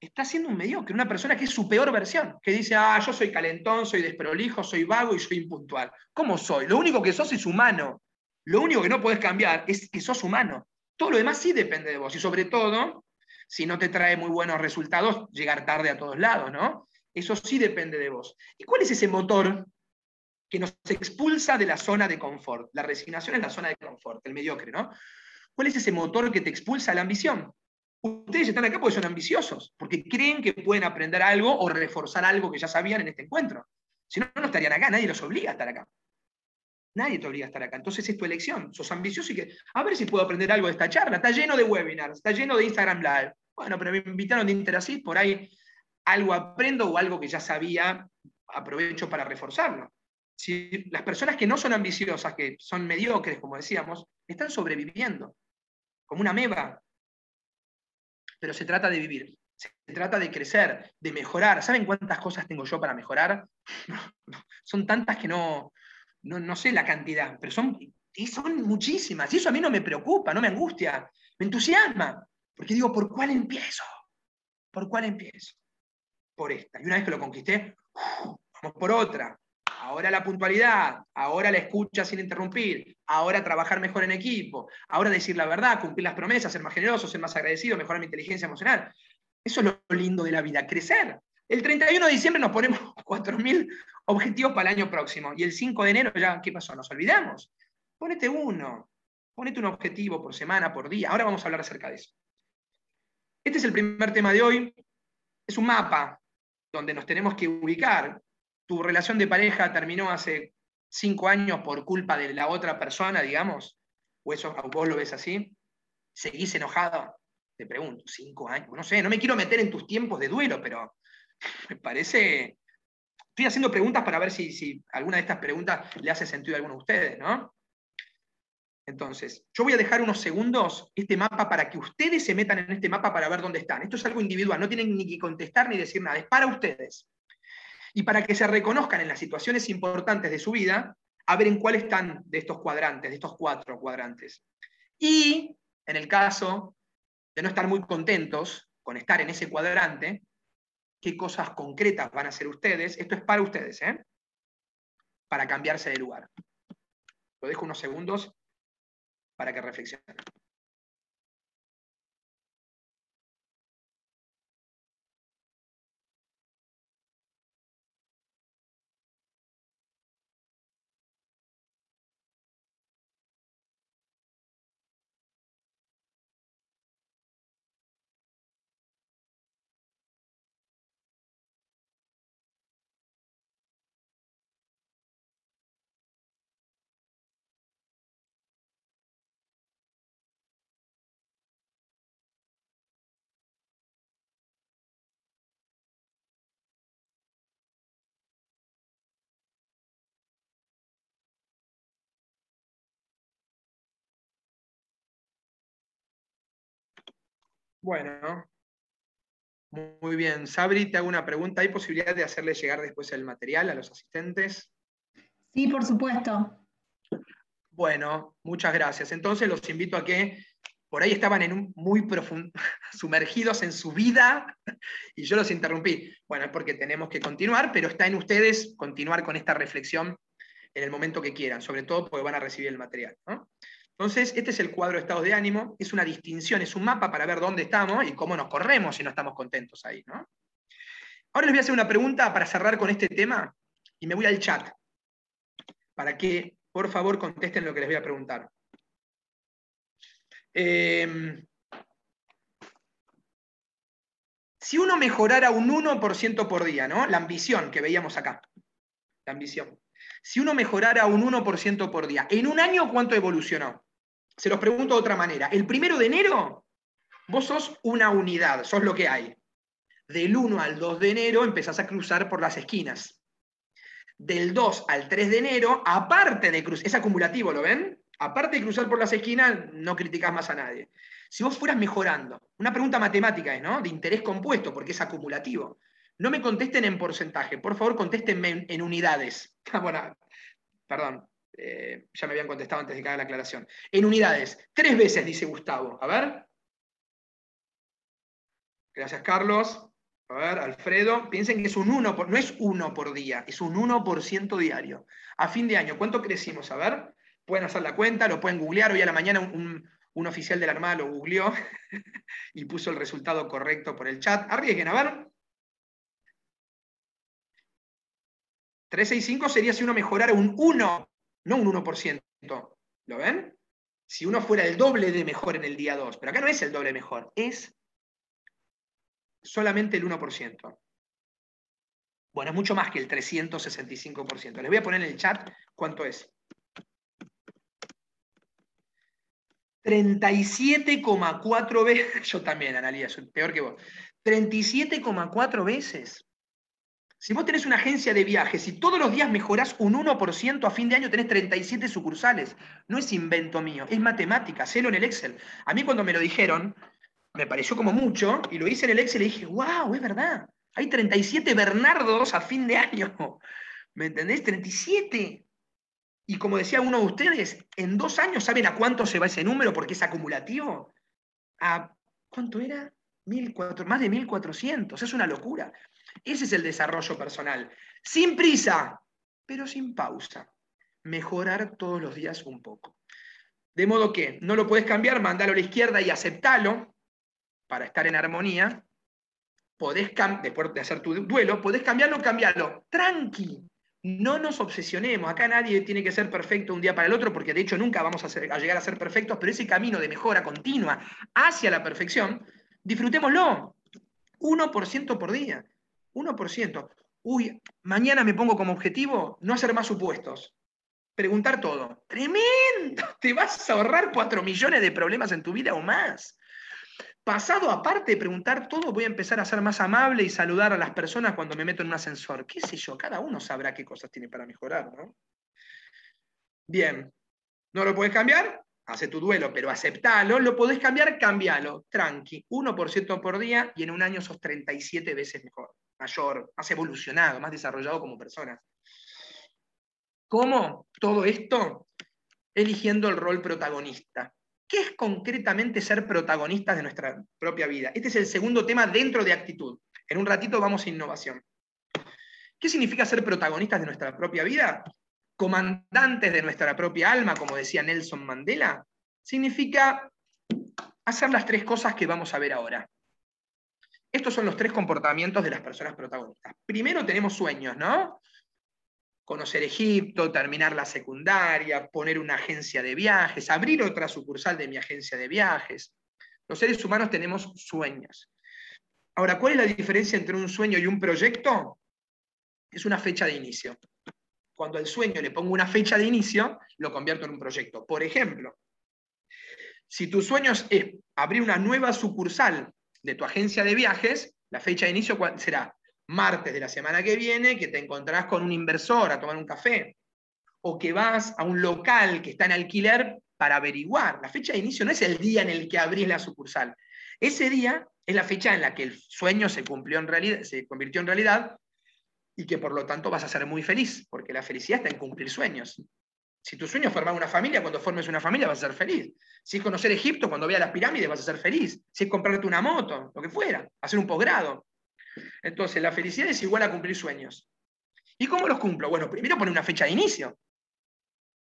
Está siendo un mediocre, una persona que es su peor versión, que dice, ah, yo soy calentón, soy desprolijo, soy vago y soy impuntual. ¿Cómo soy? Lo único que sos es humano. Lo único que no puedes cambiar es que sos humano. Todo lo demás sí depende de vos y sobre todo, si no te trae muy buenos resultados, llegar tarde a todos lados, ¿no? Eso sí depende de vos. ¿Y cuál es ese motor que nos expulsa de la zona de confort? La resignación es la zona de confort, el mediocre, ¿no? ¿Cuál es ese motor que te expulsa la ambición? Ustedes están acá porque son ambiciosos, porque creen que pueden aprender algo o reforzar algo que ya sabían en este encuentro. Si no, no estarían acá, nadie los obliga a estar acá. Nadie te obliga a estar acá. Entonces es tu elección. Sos ambicioso y que, a ver si puedo aprender algo de esta charla. Está lleno de webinars, está lleno de Instagram Live. Bueno, pero me invitaron de Interacid, por ahí algo aprendo o algo que ya sabía, aprovecho para reforzarlo. Si las personas que no son ambiciosas, que son mediocres, como decíamos, están sobreviviendo, como una meba. Pero se trata de vivir, se trata de crecer, de mejorar. ¿Saben cuántas cosas tengo yo para mejorar? Son tantas que no, no, no sé la cantidad, pero son, y son muchísimas. Y eso a mí no me preocupa, no me angustia, me entusiasma. Porque digo, ¿por cuál empiezo? ¿Por cuál empiezo? Por esta. Y una vez que lo conquisté, vamos por otra. Ahora la puntualidad, ahora la escucha sin interrumpir, ahora trabajar mejor en equipo, ahora decir la verdad, cumplir las promesas, ser más generoso, ser más agradecido, mejorar mi inteligencia emocional. Eso es lo lindo de la vida, crecer. El 31 de diciembre nos ponemos 4.000 objetivos para el año próximo y el 5 de enero ya, ¿qué pasó? Nos olvidamos. Ponete uno, ponete un objetivo por semana, por día. Ahora vamos a hablar acerca de eso. Este es el primer tema de hoy. Es un mapa donde nos tenemos que ubicar. Tu relación de pareja terminó hace cinco años por culpa de la otra persona, digamos, o eso vos lo ves así. ¿Seguís enojado? Te pregunto, cinco años. No sé, no me quiero meter en tus tiempos de duelo, pero me parece. Estoy haciendo preguntas para ver si, si alguna de estas preguntas le hace sentido a alguno de ustedes, ¿no? Entonces, yo voy a dejar unos segundos este mapa para que ustedes se metan en este mapa para ver dónde están. Esto es algo individual, no tienen ni que contestar ni decir nada, es para ustedes. Y para que se reconozcan en las situaciones importantes de su vida, a ver en cuál están de estos cuadrantes, de estos cuatro cuadrantes. Y en el caso de no estar muy contentos con estar en ese cuadrante, qué cosas concretas van a hacer ustedes. Esto es para ustedes, ¿eh? Para cambiarse de lugar. Lo dejo unos segundos para que reflexionen. Bueno, muy bien. Sabri, te hago una pregunta. ¿Hay posibilidad de hacerle llegar después el material a los asistentes? Sí, por supuesto. Bueno, muchas gracias. Entonces los invito a que por ahí estaban en un muy profundo, sumergidos en su vida y yo los interrumpí. Bueno, es porque tenemos que continuar, pero está en ustedes continuar con esta reflexión en el momento que quieran, sobre todo porque van a recibir el material. ¿no? Entonces, este es el cuadro de estados de ánimo, es una distinción, es un mapa para ver dónde estamos y cómo nos corremos si no estamos contentos ahí. ¿no? Ahora les voy a hacer una pregunta para cerrar con este tema y me voy al chat para que, por favor, contesten lo que les voy a preguntar. Eh, si uno mejorara un 1% por día, ¿no? La ambición que veíamos acá, la ambición. Si uno mejorara un 1% por día, ¿en un año cuánto evolucionó? Se los pregunto de otra manera. El primero de enero, vos sos una unidad, sos lo que hay. Del 1 al 2 de enero empezás a cruzar por las esquinas. Del 2 al 3 de enero, aparte de cruzar, es acumulativo, ¿lo ven? Aparte de cruzar por las esquinas, no criticás más a nadie. Si vos fueras mejorando, una pregunta matemática es, ¿no? De interés compuesto, porque es acumulativo. No me contesten en porcentaje, por favor contéstenme en, unidades. Bueno, perdón, eh, ya me habían contestado antes de que haga la aclaración. En unidades. Tres veces, dice Gustavo. A ver. Gracias, Carlos. A ver, Alfredo. Piensen que es un 1, por, no es uno por día, es un 1% diario. A fin de año, ¿cuánto crecimos? A ver, pueden hacer la cuenta, lo pueden googlear. Hoy a la mañana un, un oficial de la Armada lo googleó y puso el resultado correcto por el chat. Arriesguen, a ver. 365 sería si uno mejorara un 1 no un 1%. ¿Lo ven? Si uno fuera el doble de mejor en el día 2, pero acá no es el doble mejor, es solamente el 1%. Bueno, es mucho más que el 365%. Les voy a poner en el chat cuánto es. 37,4 veces, yo también, Analia, soy peor que vos. 37,4 veces. Si vos tenés una agencia de viajes y todos los días mejorás un 1%, a fin de año tenés 37 sucursales. No es invento mío, es matemática, celo en el Excel. A mí cuando me lo dijeron, me pareció como mucho, y lo hice en el Excel y dije, wow, es verdad. Hay 37 Bernardos a fin de año. ¿Me entendés? 37. Y como decía uno de ustedes, en dos años, ¿saben a cuánto se va ese número porque es acumulativo? ¿A cuánto era? más de 1400. Es una locura. Ese es el desarrollo personal. Sin prisa, pero sin pausa. Mejorar todos los días un poco. De modo que no lo puedes cambiar, mandalo a la izquierda y aceptalo para estar en armonía. Podés después de hacer tu duelo, podés cambiarlo, cambiarlo. Tranqui, no nos obsesionemos. Acá nadie tiene que ser perfecto un día para el otro, porque de hecho nunca vamos a, a llegar a ser perfectos, pero ese camino de mejora continua hacia la perfección, disfrutémoslo. 1% por día. 1%. Uy, mañana me pongo como objetivo no hacer más supuestos preguntar todo. Tremendo, te vas a ahorrar 4 millones de problemas en tu vida o más. Pasado aparte de preguntar todo, voy a empezar a ser más amable y saludar a las personas cuando me meto en un ascensor. ¿Qué sé yo? Cada uno sabrá qué cosas tiene para mejorar, ¿no? Bien, ¿no lo puedes cambiar? Hace tu duelo, pero aceptalo. ¿Lo podés cambiar? Cambialo. Tranqui. 1% por día y en un año sos 37 veces mejor, mayor, más evolucionado, más desarrollado como persona. ¿Cómo? Todo esto eligiendo el rol protagonista. ¿Qué es concretamente ser protagonistas de nuestra propia vida? Este es el segundo tema dentro de actitud. En un ratito vamos a innovación. ¿Qué significa ser protagonistas de nuestra propia vida? Comandantes de nuestra propia alma, como decía Nelson Mandela. Significa hacer las tres cosas que vamos a ver ahora. Estos son los tres comportamientos de las personas protagonistas. Primero tenemos sueños, ¿no? conocer Egipto, terminar la secundaria, poner una agencia de viajes, abrir otra sucursal de mi agencia de viajes. Los seres humanos tenemos sueños. Ahora, ¿cuál es la diferencia entre un sueño y un proyecto? Es una fecha de inicio. Cuando al sueño le pongo una fecha de inicio, lo convierto en un proyecto. Por ejemplo, si tu sueño es abrir una nueva sucursal de tu agencia de viajes, la fecha de inicio será martes de la semana que viene, que te encontrás con un inversor a tomar un café, o que vas a un local que está en alquiler para averiguar. La fecha de inicio no es el día en el que abrís la sucursal. Ese día es la fecha en la que el sueño se, cumplió en realidad, se convirtió en realidad y que por lo tanto vas a ser muy feliz, porque la felicidad está en cumplir sueños. Si tu sueño es formar una familia, cuando formes una familia vas a ser feliz. Si es conocer Egipto, cuando veas las pirámides vas a ser feliz. Si es comprarte una moto, lo que fuera, hacer un posgrado. Entonces, la felicidad es igual a cumplir sueños. ¿Y cómo los cumplo? Bueno, primero poner una fecha de inicio.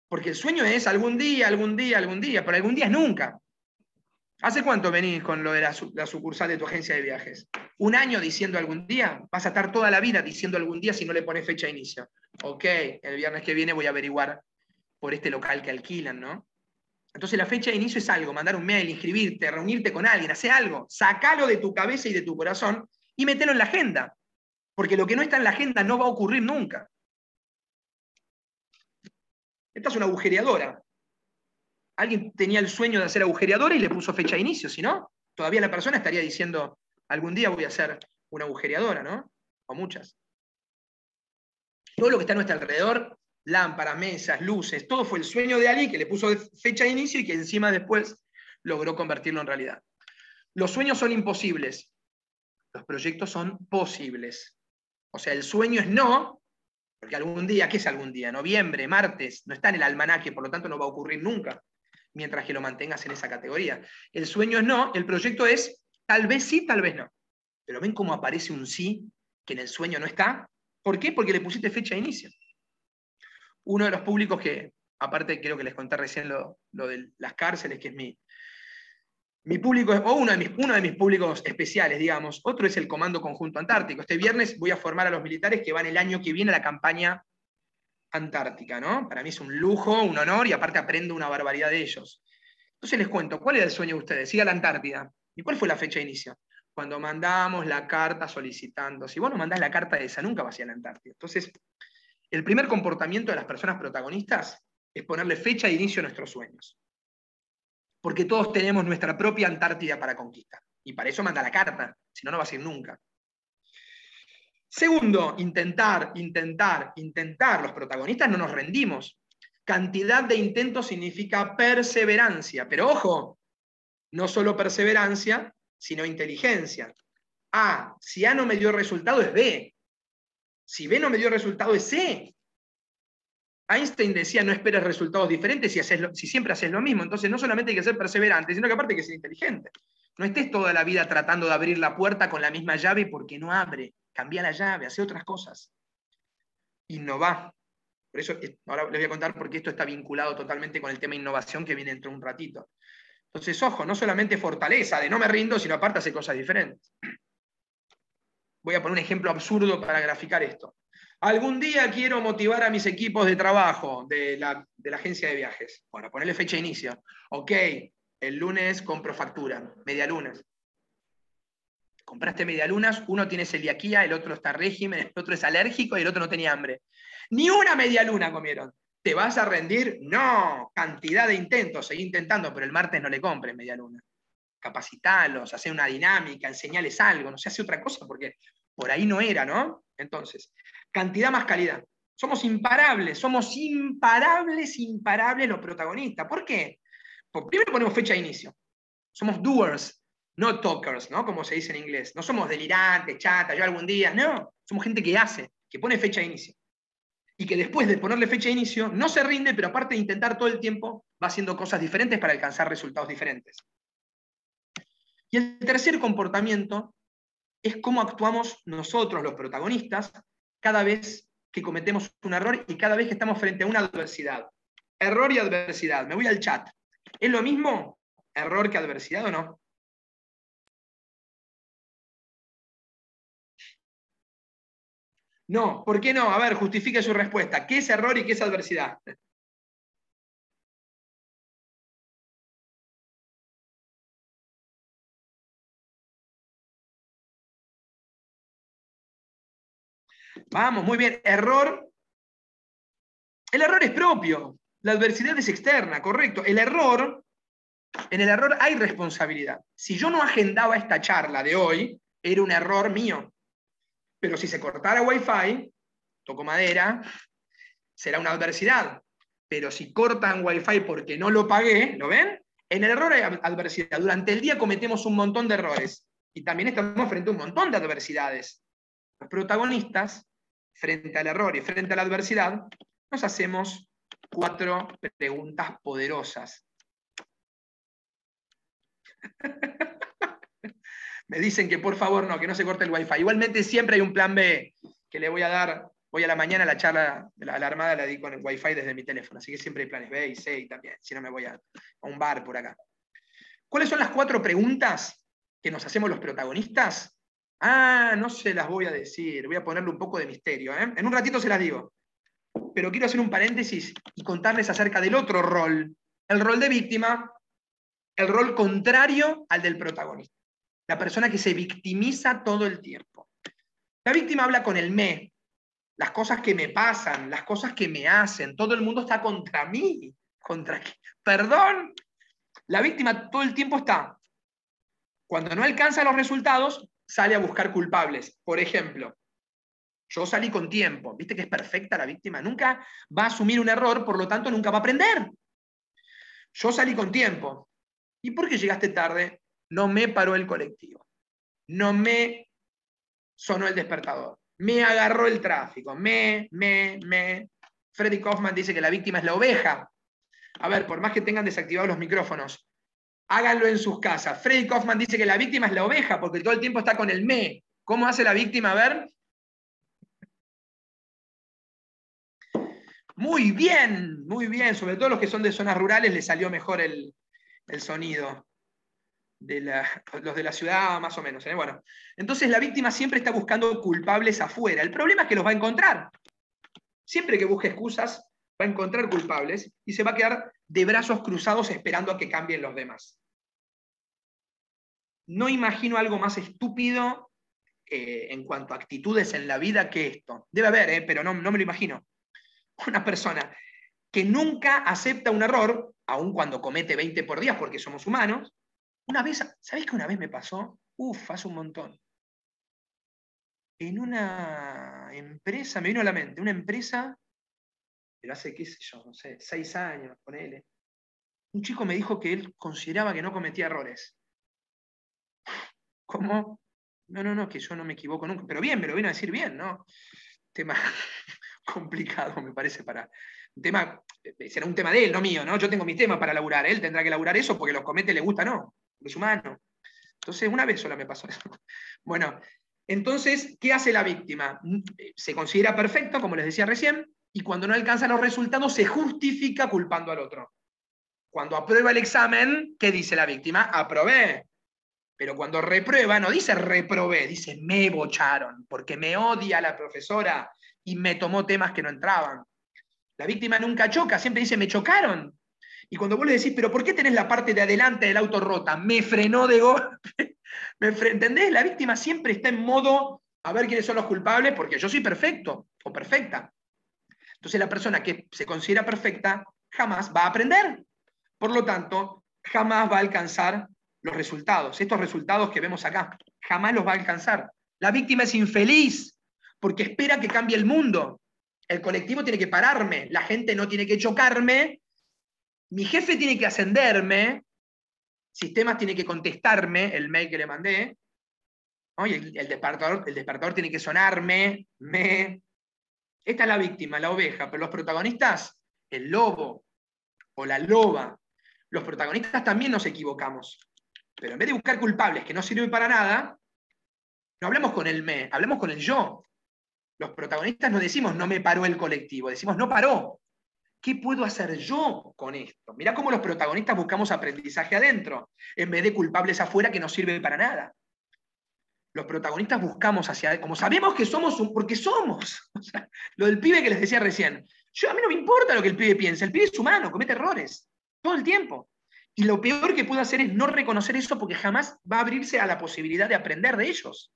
Porque el sueño es algún día, algún día, algún día, pero algún día es nunca. ¿Hace cuánto venís con lo de la, sucursal de tu agencia de viajes? ¿Un año diciendo algún día? Vas a estar toda la vida diciendo algún día si no le pones fecha de inicio. Ok, el viernes que viene voy a averiguar por este local que alquilan, ¿no? Entonces la fecha de inicio es algo, mandar un mail, inscribirte, reunirte con alguien, hacer algo, sacalo de tu cabeza y de tu corazón y metelo en la agenda, porque lo que no está en la agenda no va a ocurrir nunca. Esta es una agujereadora. Alguien tenía el sueño de hacer agujereadora y le puso fecha de inicio, si no, todavía la persona estaría diciendo, algún día voy a hacer una agujereadora, ¿no? O muchas. Todo lo que está a nuestro alrededor, lámparas, mesas, luces, todo fue el sueño de alguien que le puso fecha de inicio y que encima después logró convertirlo en realidad. Los sueños son imposibles, los proyectos son posibles. O sea, el sueño es no, porque algún día, ¿qué es algún día? Noviembre, martes, no está en el almanaque, por lo tanto no va a ocurrir nunca, mientras que lo mantengas en esa categoría. El sueño es no, el proyecto es tal vez sí, tal vez no. Pero ven cómo aparece un sí que en el sueño no está. ¿Por qué? Porque le pusiste fecha de inicio. Uno de los públicos que, aparte creo que les conté recién lo, lo de las cárceles, que es mi, mi público, o uno de, mis, uno de mis públicos especiales, digamos, otro es el Comando Conjunto Antártico. Este viernes voy a formar a los militares que van el año que viene a la campaña antártica, ¿no? Para mí es un lujo, un honor y aparte aprendo una barbaridad de ellos. Entonces les cuento, ¿cuál era el sueño de ustedes? Ir a la Antártida. ¿Y cuál fue la fecha de inicio? Cuando mandamos la carta solicitando. Si vos no mandás la carta de esa, nunca vas a ir a la Antártida. Entonces, el primer comportamiento de las personas protagonistas es ponerle fecha de inicio a nuestros sueños porque todos tenemos nuestra propia Antártida para conquistar. Y para eso manda la carta, si no, no va a ser nunca. Segundo, intentar, intentar, intentar. Los protagonistas no nos rendimos. Cantidad de intentos significa perseverancia, pero ojo, no solo perseverancia, sino inteligencia. A, si A no me dio resultado es B. Si B no me dio resultado es C. Einstein decía no esperes resultados diferentes si, si siempre haces lo mismo. Entonces no solamente hay que ser perseverante, sino que aparte hay que ser inteligente. No estés toda la vida tratando de abrir la puerta con la misma llave porque no abre. Cambia la llave, hace otras cosas. Innova. Por eso ahora les voy a contar porque esto está vinculado totalmente con el tema innovación que viene dentro de un ratito. Entonces, ojo, no solamente fortaleza de no me rindo, sino aparte hace cosas diferentes. Voy a poner un ejemplo absurdo para graficar esto. Algún día quiero motivar a mis equipos de trabajo de la, agencia de viajes. Bueno, ponerle fecha de inicio. Ok, el lunes compro factura, media lunas. Compraste media lunas, uno tiene celiaquía, el otro está régimen, el otro es alérgico y el otro no tenía hambre. Ni una media luna comieron. ¿Te vas a rendir? No, cantidad de intentos, seguí intentando, pero el martes no le compres media luna. Capacitalos, hace una dinámica, enseñales algo, no se hace otra cosa, porque por ahí no era, ¿no? Entonces, cantidad más calidad. Somos imparables, somos imparables, imparables los protagonistas. ¿Por qué? primero ponemos fecha de inicio. Somos doers, no talkers, ¿no? Como se dice en inglés. No somos delirantes, chata, yo algún día. No, somos gente que hace, que pone fecha de inicio. Y que después de ponerle fecha de inicio, no se rinde, pero aparte de intentar todo el tiempo, va haciendo cosas diferentes para alcanzar resultados diferentes. Y el tercer comportamiento es cómo actuamos nosotros, los protagonistas, cada vez que cometemos un error y cada vez que estamos frente a una adversidad. Error y adversidad. Me voy al chat. ¿Es lo mismo error que adversidad o no? No, ¿por qué no? A ver, justifique su respuesta. ¿Qué es error y qué es adversidad? Vamos, muy bien. Error. El error es propio. La adversidad es externa, correcto. El error, en el error hay responsabilidad. Si yo no agendaba esta charla de hoy, era un error mío. Pero si se cortara Wi-Fi, toco madera, será una adversidad. Pero si cortan Wi-Fi porque no lo pagué, ¿lo ven? En el error hay adversidad. Durante el día cometemos un montón de errores y también estamos frente a un montón de adversidades. Los protagonistas, frente al error y frente a la adversidad, nos hacemos cuatro preguntas poderosas. Me dicen que por favor no, que no se corte el wifi. Igualmente siempre hay un plan B que le voy a dar. Voy a la mañana a la charla de la, Armada, la di con el wifi desde mi teléfono. Así que siempre hay planes B y C y también. Si no me voy a, a un bar por acá. ¿Cuáles son las cuatro preguntas que nos hacemos los protagonistas? Ah, no se las voy a decir. Voy a ponerle un poco de misterio. ¿eh? En un ratito se las digo pero quiero hacer un paréntesis y contarles acerca del otro rol, el rol de víctima, el rol contrario al del protagonista, la persona que se victimiza todo el tiempo. La víctima habla con el me, las cosas que me pasan, las cosas que me hacen, todo el mundo está contra mí, contra perdón. La víctima todo el tiempo está, cuando no alcanza los resultados, sale a buscar culpables. Por ejemplo, yo salí con tiempo. ¿Viste que es perfecta la víctima? Nunca va a asumir un error, por lo tanto nunca va a aprender. Yo salí con tiempo. ¿Y por qué llegaste tarde? No me paró el colectivo. No me sonó el despertador. Me agarró el tráfico. Me, me, me. Freddy Kaufman dice que la víctima es la oveja. A ver, por más que tengan desactivados los micrófonos, háganlo en sus casas. Freddy Kaufman dice que la víctima es la oveja porque todo el tiempo está con el me. ¿Cómo hace la víctima? A ver, Muy bien, muy bien. Sobre todo los que son de zonas rurales les salió mejor el, sonido. De los de la ciudad, más o menos. ¿eh? Bueno, entonces la víctima siempre está buscando culpables afuera. El problema es que los va a encontrar. Siempre que busque excusas, a encontrar culpables y se va a quedar de brazos cruzados esperando a que cambien los demás. No imagino algo más estúpido eh, en cuanto a actitudes en la vida que esto. Debe haber, ¿eh? pero no, no me lo imagino una persona que nunca acepta un error, aun cuando comete 20 por día porque somos humanos, una vez, ¿sabéis que una vez me pasó? Uf, hace un montón. En una empresa, me vino a la mente, una empresa, pero hace, qué sé yo, no sé, seis años, ponele. Un chico me dijo que él consideraba que no cometía errores. ¿Cómo? No, no, no, que yo no me equivoco nunca. Pero bien, me lo vino a decir bien, ¿no? Tema, complicado, me parece, para, un tema, será un tema de él, no mío, ¿no? Yo tengo mis temas para laburar, él tendrá que laburar eso porque los comete, le gusta, no, es humano. Entonces, una vez sola me pasó eso. Bueno, entonces, ¿qué hace la víctima? Se considera perfecto, como les decía recién, y cuando no alcanza los resultados se justifica culpando al otro. Cuando aprueba el examen, ¿qué dice la víctima? Aprobé. Pero cuando reprueba, no dice reprobé, dice me bocharon, porque me odia la profesora y me tomó temas que no entraban. La víctima nunca choca, siempre dice me chocaron. Y cuando vos le decís, pero ¿por qué tenés la parte de adelante del auto rota? Me frenó de golpe. ¿Me ¿Entendés? La víctima siempre está en modo a ver quiénes son los culpables, porque yo soy perfecto o perfecta. Entonces la persona que se considera perfecta jamás va a aprender. Por lo tanto, jamás va a alcanzar los resultados. Estos resultados que vemos acá, jamás los va a alcanzar. La víctima es infeliz porque espera que cambie el mundo. El colectivo tiene que pararme, la gente no tiene que chocarme, mi jefe tiene que ascenderme, sistemas tiene que contestarme el mail que le mandé, el, el, despertador, tiene que sonarme, me... Esta es la víctima, la oveja, pero los protagonistas, el lobo o la loba, los protagonistas también nos equivocamos. Pero en vez de buscar culpables que no sirven para nada, no hablemos con el me, hablemos con el yo. Los protagonistas no decimos no me paró el colectivo, decimos no paró. ¿Qué puedo hacer yo con esto? Mirá cómo los protagonistas buscamos aprendizaje adentro, en vez de culpables afuera que no sirven para nada. Los protagonistas buscamos hacia como sabemos que somos un, porque somos. lo del pibe que les decía recién. Yo a mí no me importa lo que el pibe piense, el pibe es humano, comete errores todo el tiempo. Y lo peor que puedo hacer es no reconocer eso porque jamás va a abrirse a la posibilidad de aprender de ellos.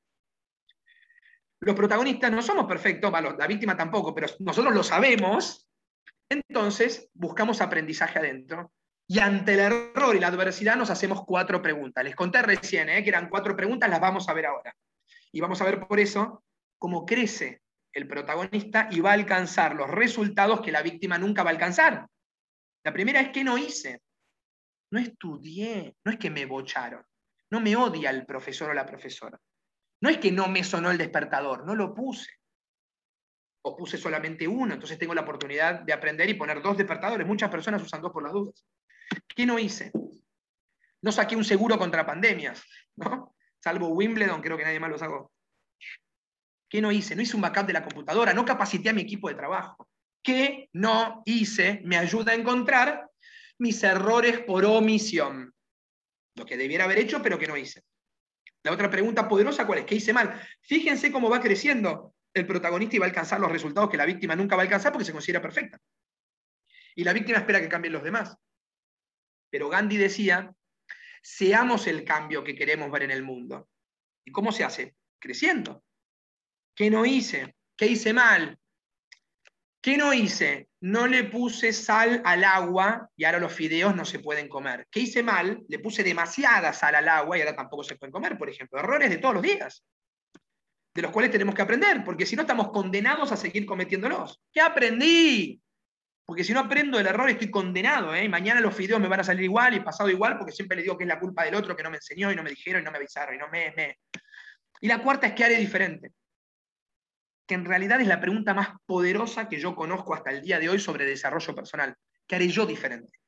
Los protagonistas no somos perfectos, la víctima tampoco, pero nosotros lo sabemos, entonces buscamos aprendizaje adentro. Y ante el error y la adversidad nos hacemos cuatro preguntas. Les conté recién ¿eh? que eran cuatro preguntas, las vamos a ver ahora. Y vamos a ver por eso cómo crece el protagonista y va a alcanzar los resultados que la víctima nunca va a alcanzar. La primera es que no hice. No estudié, no es que me bocharon, no me odia el profesor o la profesora. No es que no me sonó el despertador, no lo puse. O puse solamente uno, entonces tengo la oportunidad de aprender y poner dos despertadores. Muchas personas usan dos por las dudas. ¿Qué no hice? No saqué un seguro contra pandemias, ¿no? Salvo Wimbledon, creo que nadie más lo sacó. ¿Qué no hice? No hice un backup de la computadora, no capacité a mi equipo de trabajo. ¿Qué no hice? Me ayuda a encontrar mis errores por omisión. Lo que debiera haber hecho, pero que no hice. La otra pregunta poderosa, ¿cuál es? ¿Qué hice mal? Fíjense cómo va creciendo el protagonista y va a alcanzar los resultados que la víctima nunca va a alcanzar porque se considera perfecta. Y la víctima espera que cambien los demás. Pero Gandhi decía, seamos el cambio que queremos ver en el mundo. ¿Y cómo se hace? Creciendo. ¿Qué no hice? ¿Qué hice mal? ¿Qué no hice? No le puse sal al agua y ahora los fideos no se pueden comer. ¿Qué hice mal? Le puse demasiada sal al agua y ahora tampoco se pueden comer, por ejemplo. Errores de todos los días, de los cuales tenemos que aprender, porque si no estamos condenados a seguir cometiéndolos. ¿Qué aprendí? Porque si no aprendo el error estoy condenado, ¿eh? mañana los fideos me van a salir igual y pasado igual, porque siempre le digo que es la culpa del otro que no me enseñó y no me dijeron y no me avisaron y no me... me. Y la cuarta es que haré diferente que en realidad es la pregunta más poderosa que yo conozco hasta el día de hoy sobre desarrollo personal. ¿Qué haré yo diferente?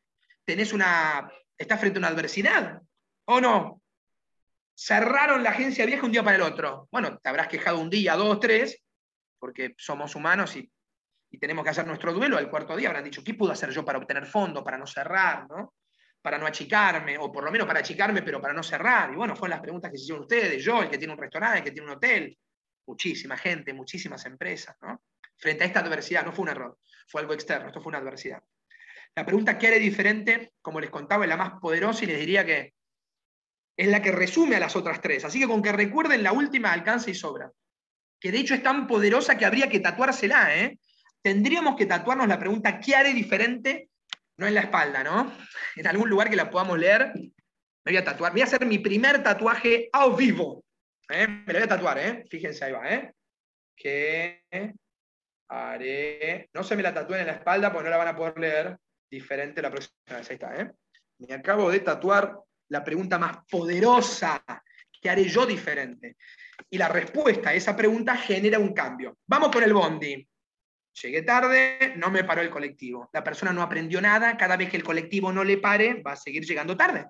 ¿Tenés una, ¿Estás frente a una adversidad? ¿O no? Cerraron la agencia vieja un día para el otro. Bueno, te habrás quejado un día, dos, tres, porque somos humanos y, tenemos que hacer nuestro duelo. Al cuarto día habrán dicho, ¿qué puedo hacer yo para obtener fondo, para no cerrar, ¿no? para no achicarme, o por lo menos para achicarme, pero para no cerrar? Y bueno, fueron las preguntas que se hicieron ustedes, yo, el que tiene un restaurante, el que tiene un hotel, muchísima gente, muchísimas empresas, ¿no? Frente a esta adversidad, no fue un error, fue algo externo, esto fue una adversidad. La pregunta ¿qué haré diferente? Como les contaba, es la más poderosa y les diría que es la que resume a las otras tres. Así que con que recuerden la última alcance y sobra. Que de hecho es tan poderosa que habría que tatuársela, ¿eh? Tendríamos que tatuarnos la pregunta ¿qué haré diferente? No en la espalda, ¿no? En algún lugar que la podamos leer. Me voy a tatuar. Voy a hacer mi primer tatuaje a vivo. ¿Eh? Me lo voy a tatuar, ¿eh? Fíjense, ahí va, ¿eh? Haré. No se me la tatúen en la espalda porque no la van a poder leer diferente la próxima vez. Ahí está, ¿eh? Me acabo de tatuar la pregunta más poderosa. ¿Qué haré yo diferente? Y la respuesta a esa pregunta genera un cambio. Vamos con el bondi. Llegué tarde, no me paró el colectivo. La persona no aprendió nada, cada vez que el colectivo no le pare, va a seguir llegando tarde.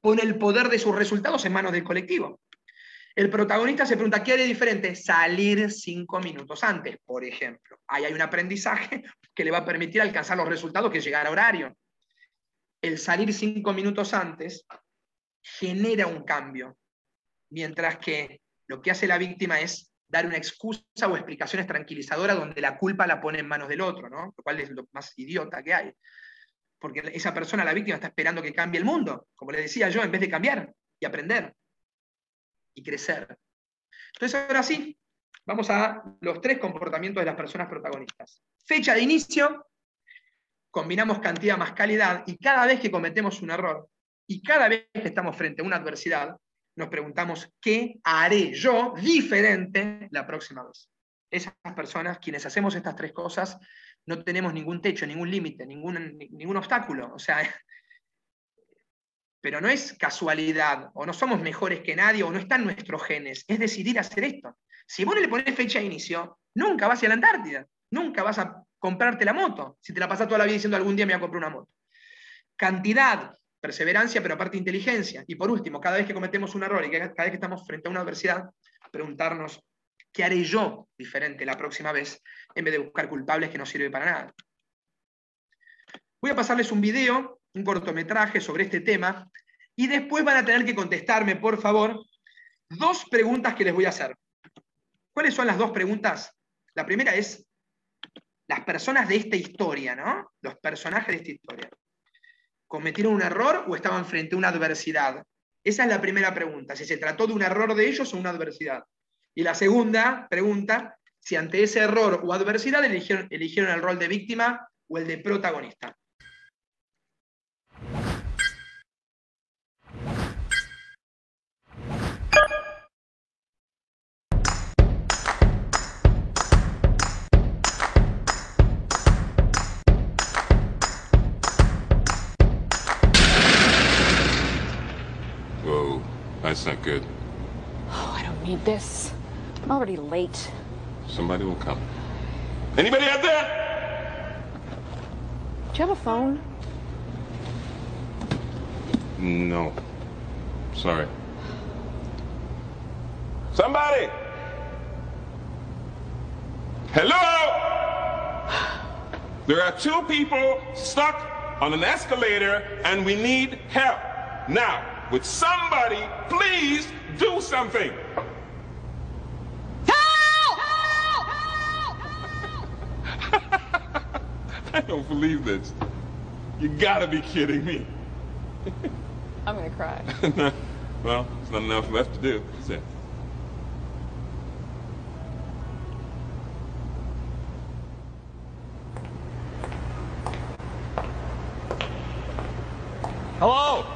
Pone el poder de sus resultados en manos del colectivo. El protagonista se pregunta, ¿qué haré diferente? Salir cinco minutos antes, por ejemplo. Ahí hay un aprendizaje que le va a permitir alcanzar los resultados que llegar a horario. El salir cinco minutos antes genera un cambio, mientras que lo que hace la víctima es dar una excusa o explicaciones tranquilizadoras donde la culpa la pone en manos del otro, ¿no? lo cual es lo más idiota que hay. Porque esa persona, la víctima, está esperando que cambie el mundo, como le decía yo, en vez de cambiar y aprender y crecer. Entonces, ahora sí, vamos a los tres comportamientos de las personas protagonistas. Fecha de inicio, combinamos cantidad más calidad y cada vez que cometemos un error y cada vez que estamos frente a una adversidad, nos preguntamos, ¿qué haré yo diferente la próxima vez? Esas personas, quienes hacemos estas tres cosas, no tenemos ningún techo, ningún límite, ningún, ningún obstáculo. O sea, pero no es casualidad, o no somos mejores que nadie, o no están nuestros genes, es decidir hacer esto. Si vos no le pones fecha de inicio, nunca vas a la Antártida, nunca vas a comprarte la moto, si te la pasas toda la vida diciendo algún día me voy a comprar una moto. Cantidad, perseverancia, pero aparte inteligencia. Y por último, cada vez que cometemos un error y cada vez que estamos frente a una adversidad, preguntarnos, ¿qué haré yo diferente la próxima vez en vez de buscar culpables que no sirve para nada? Voy a pasarles un video, un cortometraje sobre este tema, y después van a tener que contestarme, por favor, dos preguntas que les voy a hacer. ¿Cuáles son las dos preguntas? La primera es, las personas de esta historia, ¿no? Los personajes de esta historia cometieron un error o estaban frente a una adversidad? Esa es la primera pregunta, si se trató de un error de ellos o una adversidad. Y la segunda pregunta, si ante ese error o adversidad eligieron, el rol de víctima o el de protagonista. That's not good. Oh, I don't need this. I'm already late. Somebody will come. Anybody out there? Do you have a phone? No. Sorry. Somebody! Hello? There are two people stuck on an escalator and we need help. Now, would somebody please do something? Help! I don't believe this. You gotta be kidding me. I'm gonna cry. well, there's not enough left to do. It. Hello?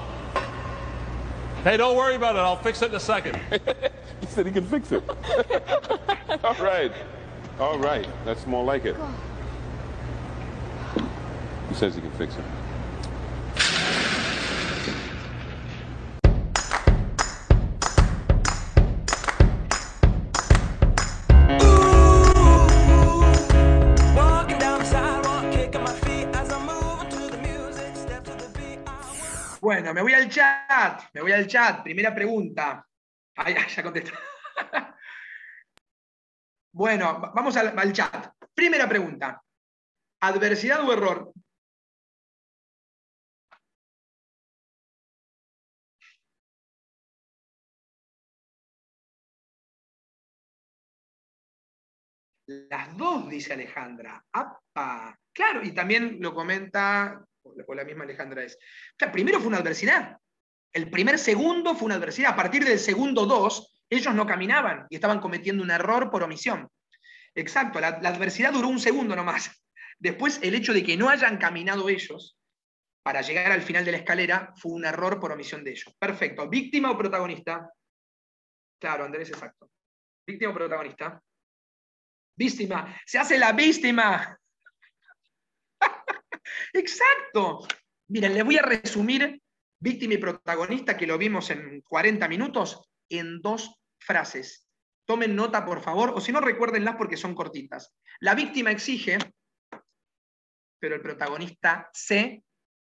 Hey, don't worry about it. I'll fix it in a second. he said he can fix it. All right. All right. That's more like it. He says he can fix it. Me voy al chat, me voy al chat. Primera pregunta. Ay, ya contesté. bueno, vamos al, al chat. Primera pregunta. ¿Adversidad o error? Las dos, dice Alejandra. ¡Apa! Claro, y también lo comenta, o la misma Alejandra es. O primero fue una adversidad. El primer segundo fue una adversidad. A partir del segundo dos, ellos no caminaban y estaban cometiendo un error por omisión. Exacto, la, la adversidad duró un segundo nomás. Después, el hecho de que no hayan caminado ellos para llegar al final de la escalera fue un error por omisión de ellos. Perfecto. ¿Víctima o protagonista? Claro, Andrés, exacto. ¿Víctima o protagonista? Víctima. Se hace la víctima. Exacto. Miren, les voy a resumir víctima y protagonista, que lo vimos en 40 minutos, en dos frases. Tomen nota, por favor, o si no, recuérdenlas porque son cortitas. La víctima exige, pero el protagonista se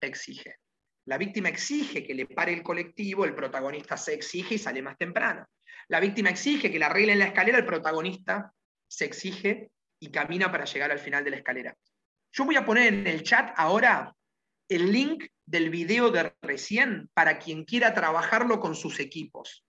exige. La víctima exige que le pare el colectivo, el protagonista se exige y sale más temprano. La víctima exige que la arreglen la escalera, el protagonista se exige y camina para llegar al final de la escalera. Yo voy a poner en el chat ahora el link del video de recién para quien quiera trabajarlo con sus equipos.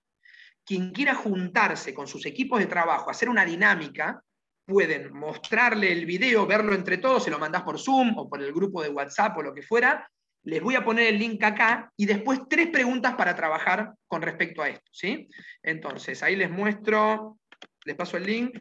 Quien quiera juntarse con sus equipos de trabajo, hacer una dinámica, pueden mostrarle el video, verlo entre todos, se lo mandás por Zoom o por el grupo de WhatsApp o lo que fuera, les voy a poner el link acá y después tres preguntas para trabajar con respecto a esto. ¿sí? Entonces, ahí les muestro, les paso el link.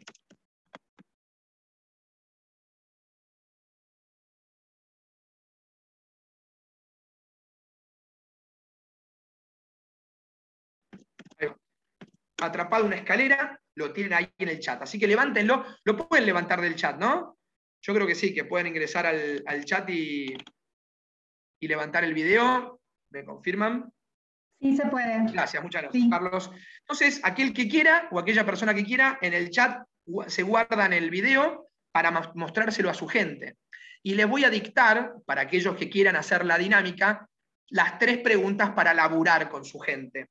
Atrapado una escalera, lo tienen ahí en el chat. Así que levántenlo. Lo pueden levantar del chat, ¿no? Yo creo que sí, que pueden ingresar al, al chat y, y levantar el video. ¿Me confirman? Sí, se puede. Gracias, muchas gracias, Carlos. Entonces, aquel que quiera o aquella persona que quiera, en el chat se guardan el video para mostrárselo a su gente. Y les voy a dictar, para aquellos que quieran hacer la dinámica, las tres preguntas para laburar con su gente.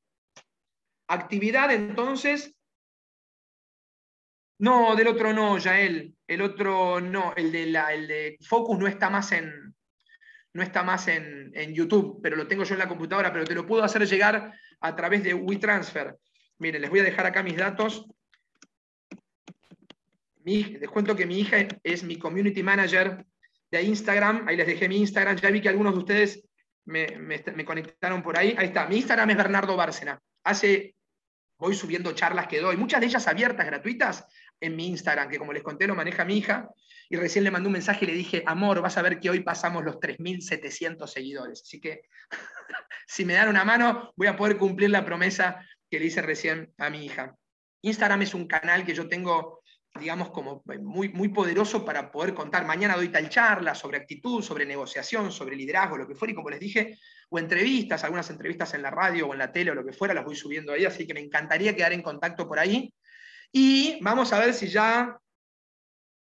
Actividad, entonces. No, del otro no, Yael. El otro no, el de, la, el de Focus no está más en, no está más en, YouTube, pero lo tengo yo en la computadora, pero te lo puedo hacer llegar a través de WeTransfer. Miren, les voy a dejar acá mis datos. les cuento que mi hija es mi community manager de Instagram. Ahí les dejé mi Instagram. Ya vi que algunos de ustedes me, me conectaron por ahí. Ahí está. Mi Instagram es Bernardo Bárcena. Hace, voy subiendo charlas que doy, muchas de ellas abiertas, gratuitas, en mi Instagram, que como les conté lo maneja mi hija. Y recién le mandé un mensaje y le dije, amor, vas a ver que hoy pasamos los 3.700 seguidores. Así que si me dan una mano, voy a poder cumplir la promesa que le hice recién a mi hija. Instagram es un canal que yo tengo, digamos, como muy, muy poderoso para poder contar. Mañana doy tal charla sobre actitud, sobre negociación, sobre liderazgo, lo que fuera, y como les dije, o entrevistas, algunas entrevistas en la radio o en la tele o lo que fuera, las voy subiendo ahí, así que me encantaría quedar en contacto por ahí. Y vamos a ver si ya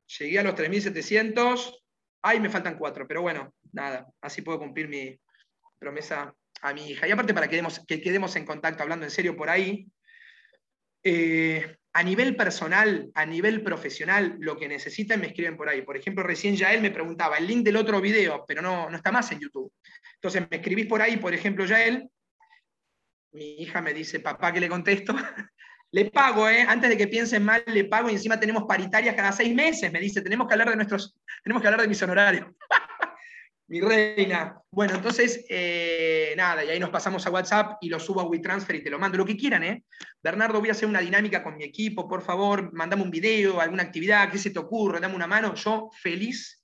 Llegué a los 3.700. Ay, me faltan cuatro, pero bueno, nada, así puedo cumplir mi promesa a mi hija. Y aparte, para que quedemos, que quedemos en contacto, hablando en serio por ahí, eh, a nivel personal, a nivel profesional, lo que necesiten me escriben por ahí. Por ejemplo, recién ya él me preguntaba el link del otro video, pero no, no está más en YouTube. Entonces me escribís por ahí, por ejemplo, ya él, mi hija me dice, papá, ¿qué le contesto? Le pago, ¿eh? antes de que piensen mal, le pago y encima tenemos paritarias cada seis meses. Me dice, tenemos que hablar de nuestros, tenemos que hablar de mis honorarios. Mi reina. Bueno, entonces, eh, nada, y ahí nos pasamos a WhatsApp y lo subo a WeTransfer y te lo mando. Lo que quieran, ¿eh? Bernardo, voy a hacer una dinámica con mi equipo, por favor, mandame un video, alguna actividad, ¿qué se te ocurre? Dame una mano. Yo feliz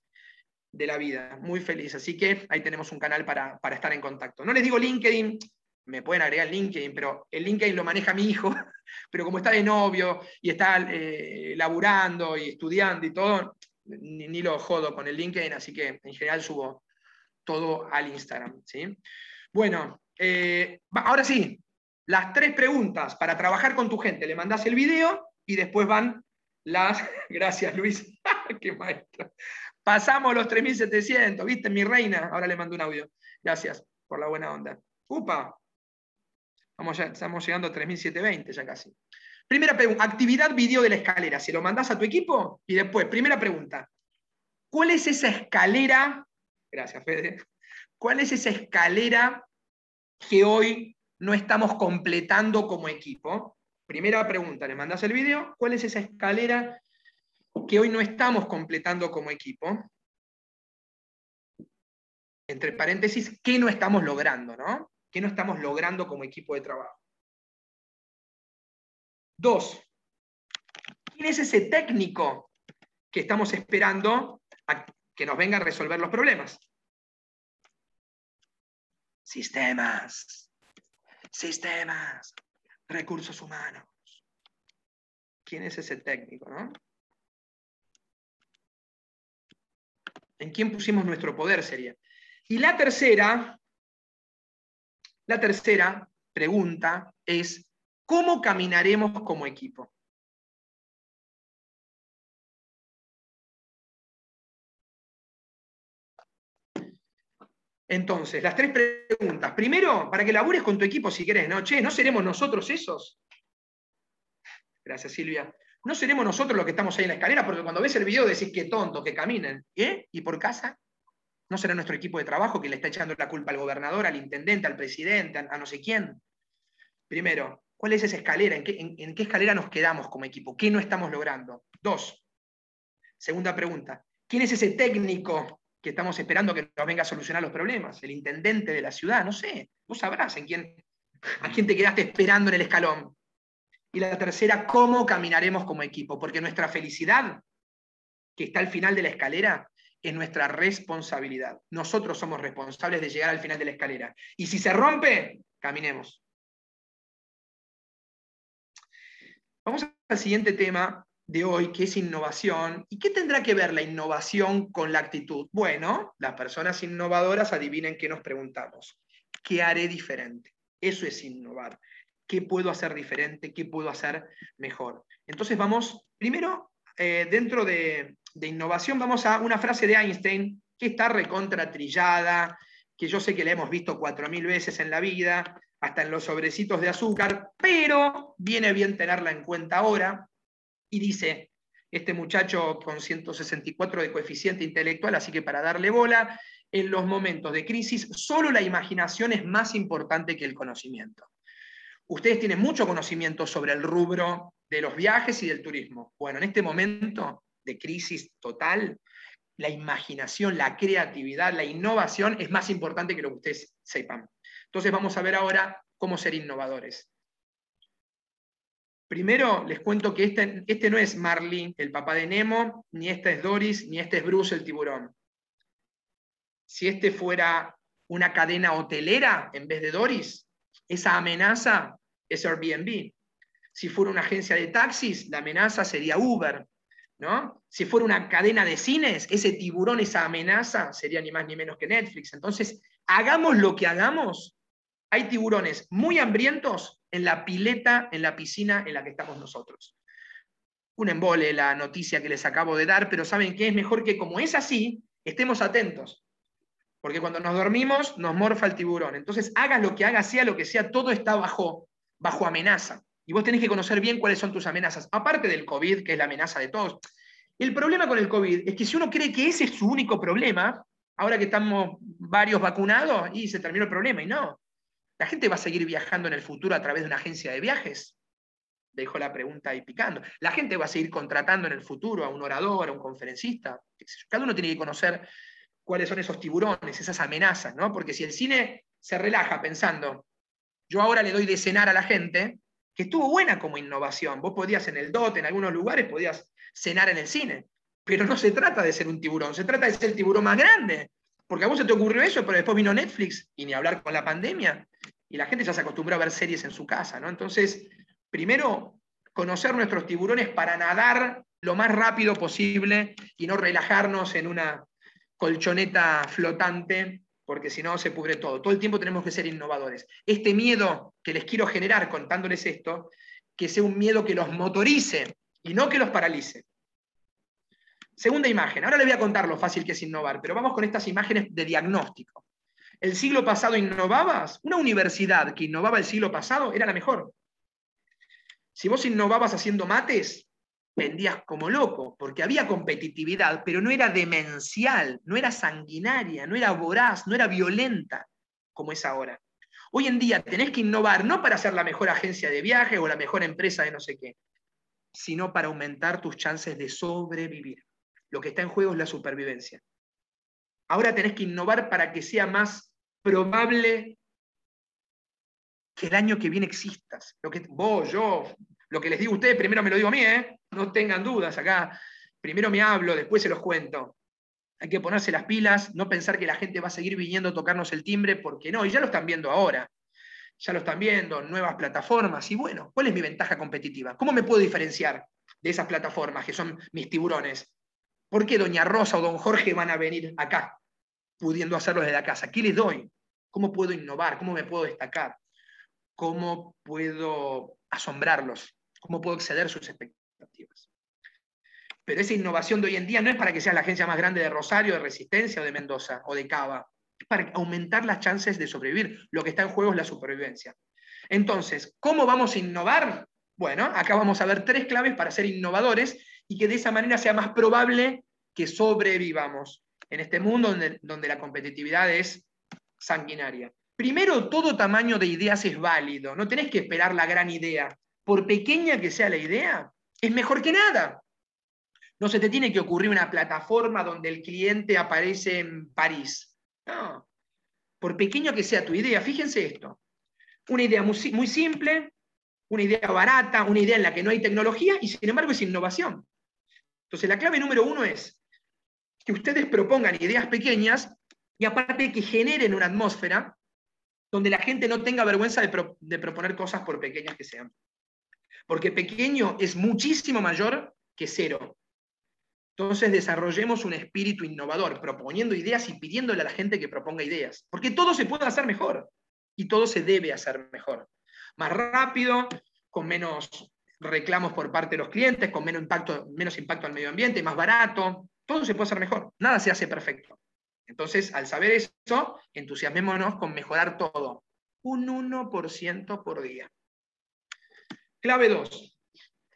de la vida, muy feliz. Así que ahí tenemos un canal para, para estar en contacto. No les digo LinkedIn, me pueden agregar LinkedIn, pero el LinkedIn lo maneja mi hijo, pero como está de novio y está eh, laburando y estudiando y todo, ni, lo jodo con el LinkedIn, así que en general subo todo al Instagram. ¿sí? Bueno, eh, ahora sí, las tres preguntas para trabajar con tu gente. Le mandás el video y después van las... Gracias, Luis. Qué maestro. Pasamos los 3.700, ¿viste? Mi reina. Ahora le mando un audio. Gracias por la buena onda. Upa, estamos llegando a 3.720 ya casi. Primera pregunta, actividad video de la escalera. ¿Se lo mandás a tu equipo? Y después, primera pregunta, ¿cuál es esa escalera? Gracias, Fede. ¿Cuál es esa escalera que hoy no estamos completando como equipo? Primera pregunta, le mandás el video. ¿Cuál es esa escalera que hoy no estamos completando como equipo? Entre paréntesis, ¿qué no estamos logrando? ¿no? ¿Qué no estamos logrando como equipo de trabajo? Dos, ¿quién es ese técnico que estamos esperando a que nos venga a resolver los problemas? Sistemas, sistemas, recursos humanos. ¿Quién es ese técnico? No? ¿En quién pusimos nuestro poder sería? Y la tercera, la tercera pregunta es, ¿cómo caminaremos como equipo? Entonces, las tres preguntas. Primero, para que labures con tu equipo si querés, ¿no? Che, ¿no seremos nosotros esos? Gracias, Silvia. No seremos nosotros los que estamos ahí en la escalera, porque cuando ves el video decís que tonto, que caminen. ¿Eh? ¿Y por casa? ¿No será nuestro equipo de trabajo que le está echando la culpa al gobernador, al intendente, al presidente, a, no sé quién? Primero, ¿cuál es esa escalera? ¿En qué, en qué escalera nos quedamos como equipo? ¿Qué no estamos logrando? Dos, segunda pregunta, ¿quién es ese técnico que estamos esperando que nos venga a solucionar los problemas? ¿El intendente de la ciudad? No sé, vos sabrás en quién, a quién te quedaste esperando en el escalón. Y la tercera, ¿cómo caminaremos como equipo? Porque nuestra felicidad, que está al final de la escalera, es nuestra responsabilidad. Nosotros somos responsables de llegar al final de la escalera. Y si se rompe, caminemos. Vamos al siguiente tema de hoy, que es innovación. ¿Y qué tendrá que ver la innovación con la actitud? Bueno, las personas innovadoras adivinen qué nos preguntamos. ¿Qué haré diferente? Eso es innovar qué puedo hacer diferente, qué puedo hacer mejor. Entonces vamos, primero, eh, dentro de, innovación, vamos a una frase de Einstein que está recontratrillada, que yo sé que la hemos visto cuatro mil veces en la vida, hasta en los sobrecitos de azúcar, pero viene bien tenerla en cuenta ahora. Y dice, este muchacho con 164 de coeficiente intelectual, así que para darle bola, en los momentos de crisis, solo la imaginación es más importante que el conocimiento. Ustedes tienen mucho conocimiento sobre el rubro de los viajes y del turismo. Bueno, en este momento de crisis total, la imaginación, la creatividad, la innovación es más importante que lo que ustedes sepan. Entonces vamos a ver ahora cómo ser innovadores. Primero les cuento que este, este no es Marley, el papá de Nemo, ni este es Doris, ni este es Bruce, el tiburón. Si este fuera una cadena hotelera en vez de Doris, esa amenaza es Airbnb. Si fuera una agencia de taxis, la amenaza sería Uber. ¿no? Si fuera una cadena de cines, ese tiburón, esa amenaza, sería ni más ni menos que Netflix. Entonces, hagamos lo que hagamos, hay tiburones muy hambrientos en la pileta, en la piscina en la que estamos nosotros. Un embole la noticia que les acabo de dar, pero saben que es mejor que como es así, estemos atentos. Porque cuando nos dormimos, nos morfa el tiburón. Entonces, hagas lo que hagas, sea lo que sea, todo está bajo, bajo amenaza. Y vos tenés que conocer bien cuáles son tus amenazas. Aparte del COVID, que es la amenaza de todos. El problema con el COVID es que si uno cree que ese es su único problema, ahora que estamos varios vacunados, y se terminó el problema. Y no. La gente va a seguir viajando en el futuro a través de una agencia de viajes. Dejó la pregunta ahí picando. La gente va a seguir contratando en el futuro a un orador, a un conferencista. Cada uno tiene que conocer cuáles son esos tiburones, esas amenazas, ¿no? Porque si el cine se relaja pensando, yo ahora le doy de cenar a la gente, que estuvo buena como innovación. Vos podías en el DOT, en algunos lugares, podías cenar en el cine. Pero no se trata de ser un tiburón, se trata de ser el tiburón más grande. Porque a vos se te ocurrió eso, pero después vino Netflix y ni hablar con la pandemia. Y la gente ya se acostumbró a ver series en su casa, ¿no? Entonces, primero, conocer nuestros tiburones para nadar lo más rápido posible y no relajarnos en una colchoneta flotante, porque si no se pudre todo. Todo el tiempo tenemos que ser innovadores. Este miedo que les quiero generar contándoles esto, que sea un miedo que los motorice y no que los paralice. Segunda imagen. Ahora les voy a contar lo fácil que es innovar, pero vamos con estas imágenes de diagnóstico. ¿El siglo pasado innovabas? Una universidad que innovaba el siglo pasado era la mejor. Si vos innovabas haciendo mates, vendías como loco, porque había competitividad, pero no era demencial, no era sanguinaria, no era voraz, no era violenta como es ahora. Hoy en día tenés que innovar no para ser la mejor agencia de viaje o la mejor empresa de no sé qué, sino para aumentar tus chances de sobrevivir. Lo que está en juego es la supervivencia. Ahora tenés que innovar para que sea más probable que el año que viene existas. Lo que vos, yo, lo que les digo a ustedes, primero me lo digo a mí, ¿eh? no tengan dudas acá. Primero me hablo, después se los cuento. Hay que ponerse las pilas, no pensar que la gente va a seguir viniendo a tocarnos el timbre, porque no, y ya lo están viendo ahora. Ya lo están viendo, nuevas plataformas. Y bueno, ¿cuál es mi ventaja competitiva? ¿Cómo me puedo diferenciar de esas plataformas que son mis tiburones? ¿Por qué Doña Rosa o Don Jorge van a venir acá, pudiendo hacerlo desde la casa? ¿Qué les doy? ¿Cómo puedo innovar? ¿Cómo me puedo destacar? ¿Cómo puedo asombrarlos? cómo puedo exceder sus expectativas. Pero esa innovación de hoy en día no es para que sea la agencia más grande de Rosario, de Resistencia o de Mendoza o de Cava. para aumentar las chances de sobrevivir. Lo que está en juego es la supervivencia. Entonces, ¿cómo vamos a innovar? Bueno, acá vamos a ver tres claves para ser innovadores y que de esa manera sea más probable que sobrevivamos en este mundo donde, donde la competitividad es sanguinaria. Primero, todo tamaño de ideas es válido, no tenés que esperar la gran idea. Por pequeña que sea la idea, es mejor que nada. No se te tiene que ocurrir una plataforma donde el cliente aparece en París. No. Por pequeño que sea tu idea, fíjense esto. Una idea muy, muy simple, una idea barata, una idea en la que no hay tecnología y sin embargo es innovación. Entonces la clave número uno es que ustedes propongan ideas pequeñas y aparte que generen una atmósfera donde la gente no tenga vergüenza de, proponer cosas por pequeñas que sean. Porque pequeño es muchísimo mayor que cero. Entonces desarrollemos un espíritu innovador, proponiendo ideas y pidiéndole a la gente que proponga ideas. Porque todo se puede hacer mejor y todo se debe hacer mejor. Más rápido, con menos reclamos por parte de los clientes, con menos impacto, menos impacto al medio ambiente, más barato. Todo se puede hacer mejor. Nada se hace perfecto. Entonces, al saber eso, entusiasmémonos con mejorar todo. Un 1% por día. Clave 2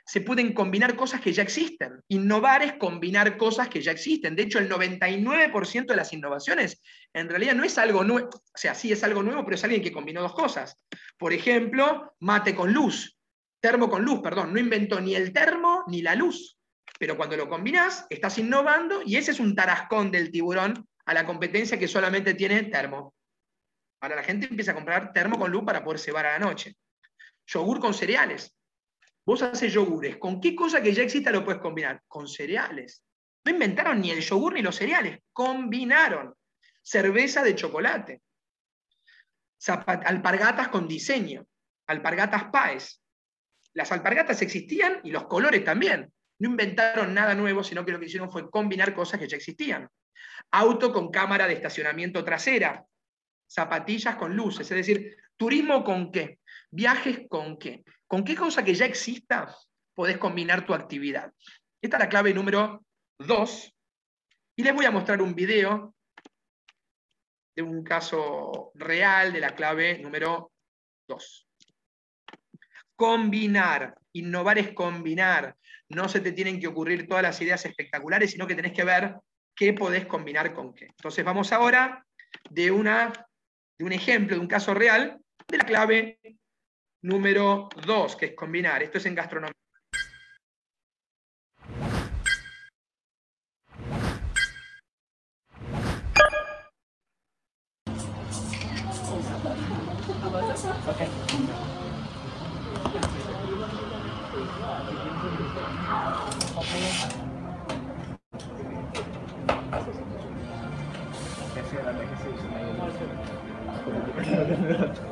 se pueden combinar cosas que ya existen. Innovar es combinar cosas que ya existen. De hecho, el 99% de las innovaciones en realidad no es algo nuevo, o sea, sí es algo nuevo, pero es alguien que combinó dos cosas. Por ejemplo, mate con luz, termo con luz, perdón, no inventó ni el termo ni la luz. Pero cuando lo combinas, estás innovando y ese es un tarascón del tiburón a la competencia que solamente tiene termo. Ahora la gente empieza a comprar termo con luz para poder cebar a la noche. Yogur con cereales. Vos haces yogures. ¿Con qué cosa que ya exista lo puedes combinar? Con cereales. No inventaron ni el yogur ni los cereales. Combinaron. Cerveza de chocolate. alpargatas con diseño. Alpargatas paes. Las alpargatas existían y los colores también. No inventaron nada nuevo, sino que lo que hicieron fue combinar cosas que ya existían. Auto con cámara de estacionamiento trasera. Zapatillas con luces. Es decir, turismo con qué? Viajes con qué? ¿Con qué cosa que ya exista podés combinar tu actividad? Esta es la clave número dos. Y les voy a mostrar un video de un caso real de la clave número dos. Combinar. Innovar es combinar. No se te tienen que ocurrir todas las ideas espectaculares, sino que tenés que ver qué podés combinar con qué. Entonces vamos ahora de, una, de un ejemplo, de un caso real, de la clave número dos, que es combinar. Esto es en gastronomía. Gracias.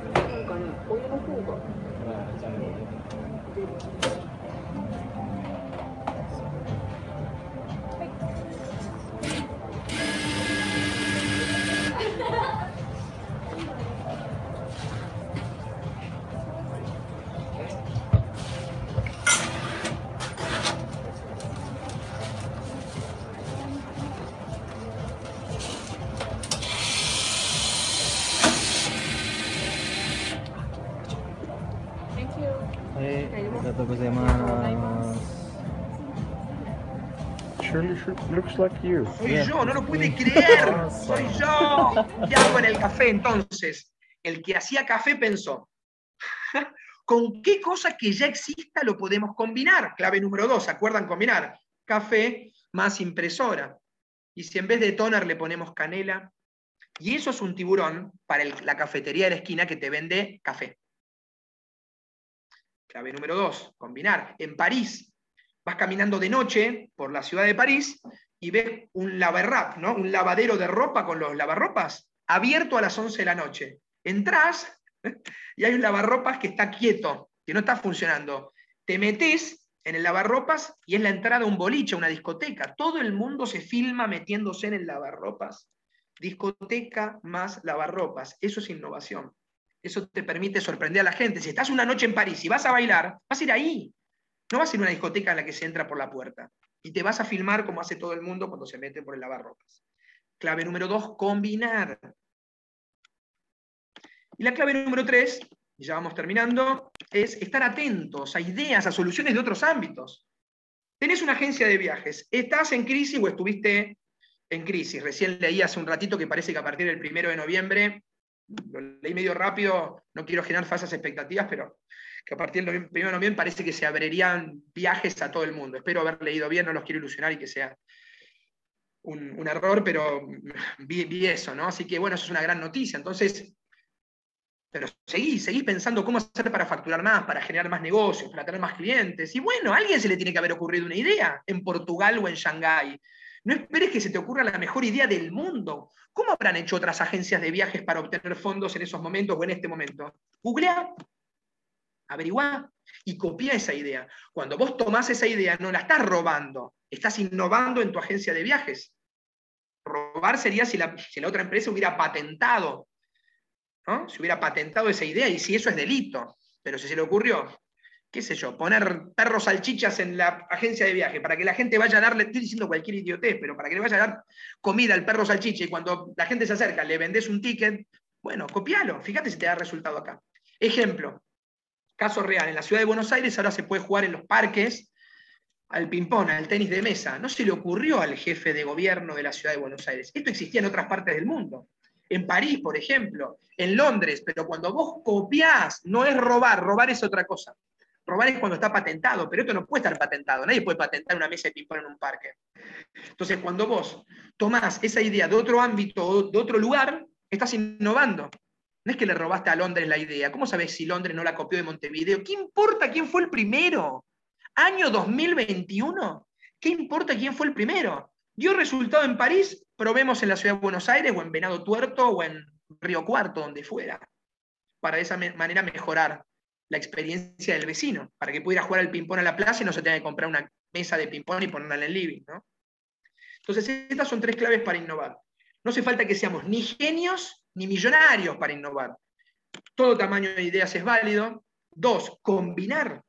Soy yo, no lo pude creer. Soy yo. ¿Qué hago en el café entonces? El que hacía café pensó, ¿con qué cosa que ya exista lo podemos combinar? Clave número dos, ¿se acuerdan combinar? Café más impresora. Y si en vez de toner le ponemos canela, y eso es un tiburón para la cafetería de la esquina que te vende café. Clave número dos, combinar. En París, vas caminando de noche por la ciudad de París y ves un lavarrap, ¿no? Un lavadero de ropa con los lavarropas abierto a las 11 de la noche. Entrás y hay un lavarropas que está quieto, que no está funcionando. Te metes en el lavarropas y es la entrada a un boliche, una discoteca. Todo el mundo se filma metiéndose en el lavarropas. Discoteca más lavarropas. Eso es innovación. Eso te permite sorprender a la gente. Si estás una noche en París y vas a bailar, vas a ir ahí. No vas a ir a una discoteca en la que se entra por la puerta. Y te vas a filmar como hace todo el mundo cuando se mete por el lavarropas. Clave número dos, combinar. Y la clave número tres, y ya vamos terminando, es estar atentos a ideas, a soluciones de otros ámbitos. Tenés una agencia de viajes, estás en crisis o estuviste en crisis. Recién leí hace un ratito que parece que a partir del primero de noviembre, lo leí medio rápido, no quiero generar falsas expectativas, pero que a partir del primero de noviembre parece que se abrirían viajes a todo el mundo. Espero haber leído bien, no los quiero ilusionar y que sea un, error, pero vi, eso, ¿no? Así que bueno, eso es una gran noticia. Entonces, pero seguís, seguís pensando cómo hacer para facturar más, para generar más negocios, para tener más clientes. Y bueno, a alguien se le tiene que haber ocurrido una idea en Portugal o en Shanghái. No esperes que se te ocurra la mejor idea del mundo. ¿Cómo habrán hecho otras agencias de viajes para obtener fondos en esos momentos o en este momento? Googlea, averigua y copia esa idea. Cuando vos tomás esa idea, no la estás robando, estás innovando en tu agencia de viajes. Robar sería si la, otra empresa hubiera patentado, ¿no? Si hubiera patentado esa idea y si eso es delito. Pero si se le ocurrió, qué sé yo, poner perros salchichas en la agencia de viaje para que la gente vaya a darle, estoy diciendo cualquier idiotez, pero para que le vaya a dar comida al perro salchicha y cuando la gente se acerca le vendes un ticket, bueno, copialo, fíjate si te da resultado acá. Ejemplo, caso real, en la ciudad de Buenos Aires ahora se puede jugar en los parques al ping-pong, al tenis de mesa. No se le ocurrió al jefe de gobierno de la ciudad de Buenos Aires. Esto existía en otras partes del mundo. En París, por ejemplo, en Londres, pero cuando vos copiás, no es robar, robar es otra cosa. Robar es cuando está patentado, pero esto no puede estar patentado. Nadie puede patentar una mesa de ping-pong en un parque. Entonces, cuando vos tomás esa idea de otro ámbito, de otro lugar, estás innovando. No es que le robaste a Londres la idea. ¿Cómo sabés si Londres no la copió de Montevideo? ¿Qué importa quién fue el primero? Año 2021. ¿Qué importa quién fue el primero? Dio resultado en París, probemos en la ciudad de Buenos Aires o en Venado Tuerto o en Río Cuarto, donde fuera, para de esa manera mejorar la experiencia del vecino, para que pudiera jugar al ping-pong a la plaza y no se tenga que comprar una mesa de ping-pong y ponerla en el living. Entonces, estas son tres claves para innovar. No hace falta que seamos ni genios ni millonarios para innovar. Todo tamaño de ideas es válido. Dos, combinar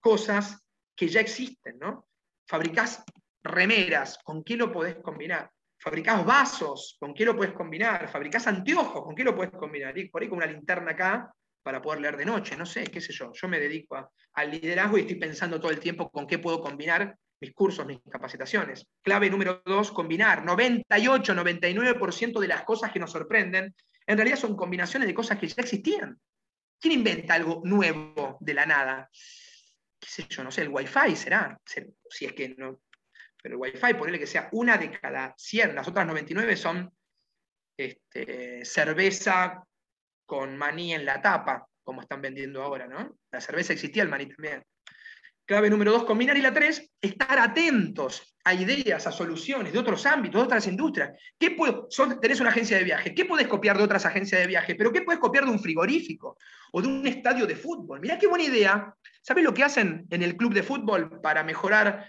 cosas que ya existen, ¿no? Fabricás remeras, ¿con qué lo podés combinar? Fabricás vasos, ¿con qué lo puedes combinar? Fabricás anteojos, ¿con qué lo puedes combinar? Y por ahí con una linterna acá para poder leer de noche, no sé, qué sé yo. Yo me dedico al liderazgo y estoy pensando todo el tiempo con qué puedo combinar mis cursos, mis capacitaciones. Clave número dos, combinar. 98, 99% de las cosas que nos sorprenden en realidad son combinaciones de cosas que ya existían. ¿Quién inventa algo nuevo de la nada? ¿Qué sé yo? No sé, el Wi-Fi será. Si es que no. Pero el Wi-Fi, ponele que sea una de cada 100. Las otras 99 son este, cerveza con maní en la tapa, como están vendiendo ahora, ¿no? La cerveza existía, el maní también. Clave número dos, combinar. Y la tres, estar atentos a ideas, a soluciones de otros ámbitos, de otras industrias. ¿Qué puedo, tenés una agencia de viaje, ¿qué puedes copiar de otras agencias de viaje? Pero ¿qué puedes copiar de un frigorífico o de un estadio de fútbol? Mirá qué buena idea. ¿Sabes lo que hacen en el club de fútbol para mejorar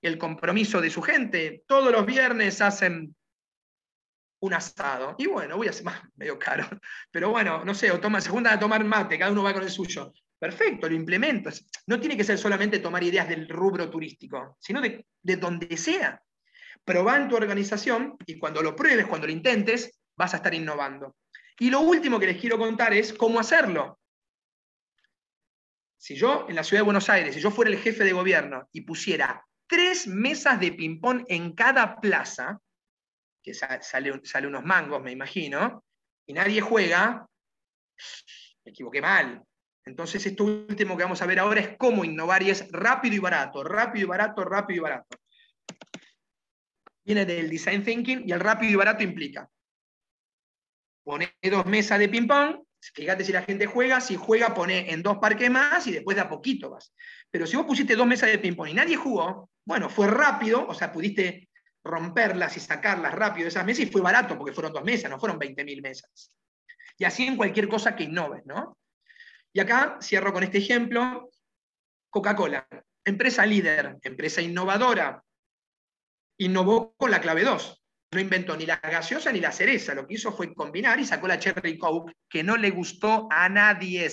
el compromiso de su gente? Todos los viernes hacen un asado. Y bueno, voy a hacer más medio caro. Pero bueno, no sé, o toma, se juntan a tomar mate, cada uno va con el suyo. Perfecto, lo implemento. No tiene que ser solamente tomar ideas del rubro turístico, sino de, donde sea. Probá en tu organización y cuando lo pruebes, cuando lo intentes, vas a estar innovando. Y lo último que les quiero contar es cómo hacerlo. Si yo en la ciudad de Buenos Aires, si yo fuera el jefe de gobierno y pusiera tres mesas de ping-pong en cada plaza, que sale, sale unos mangos, me imagino, y nadie juega, me equivoqué mal. Entonces, esto último que vamos a ver ahora es cómo innovar y es rápido y barato, rápido y barato, rápido y barato. Viene del design thinking y el rápido y barato implica poner dos mesas de ping-pong, fíjate si la gente juega, si juega pone en dos parques más y después de a poquito vas. Pero si vos pusiste dos mesas de ping-pong y nadie jugó, bueno, fue rápido, o sea, pudiste romperlas y sacarlas rápido de esas mesas y fue barato porque fueron dos mesas, no fueron 20.000 mesas. Y así en cualquier cosa que innoves, ¿no? Y acá cierro con este ejemplo. Coca-Cola, empresa líder, empresa innovadora, innovó con la clave 2. No inventó ni la gaseosa ni la cereza. Lo que hizo fue combinar y sacó la Cherry Coke, que no le gustó a nadie.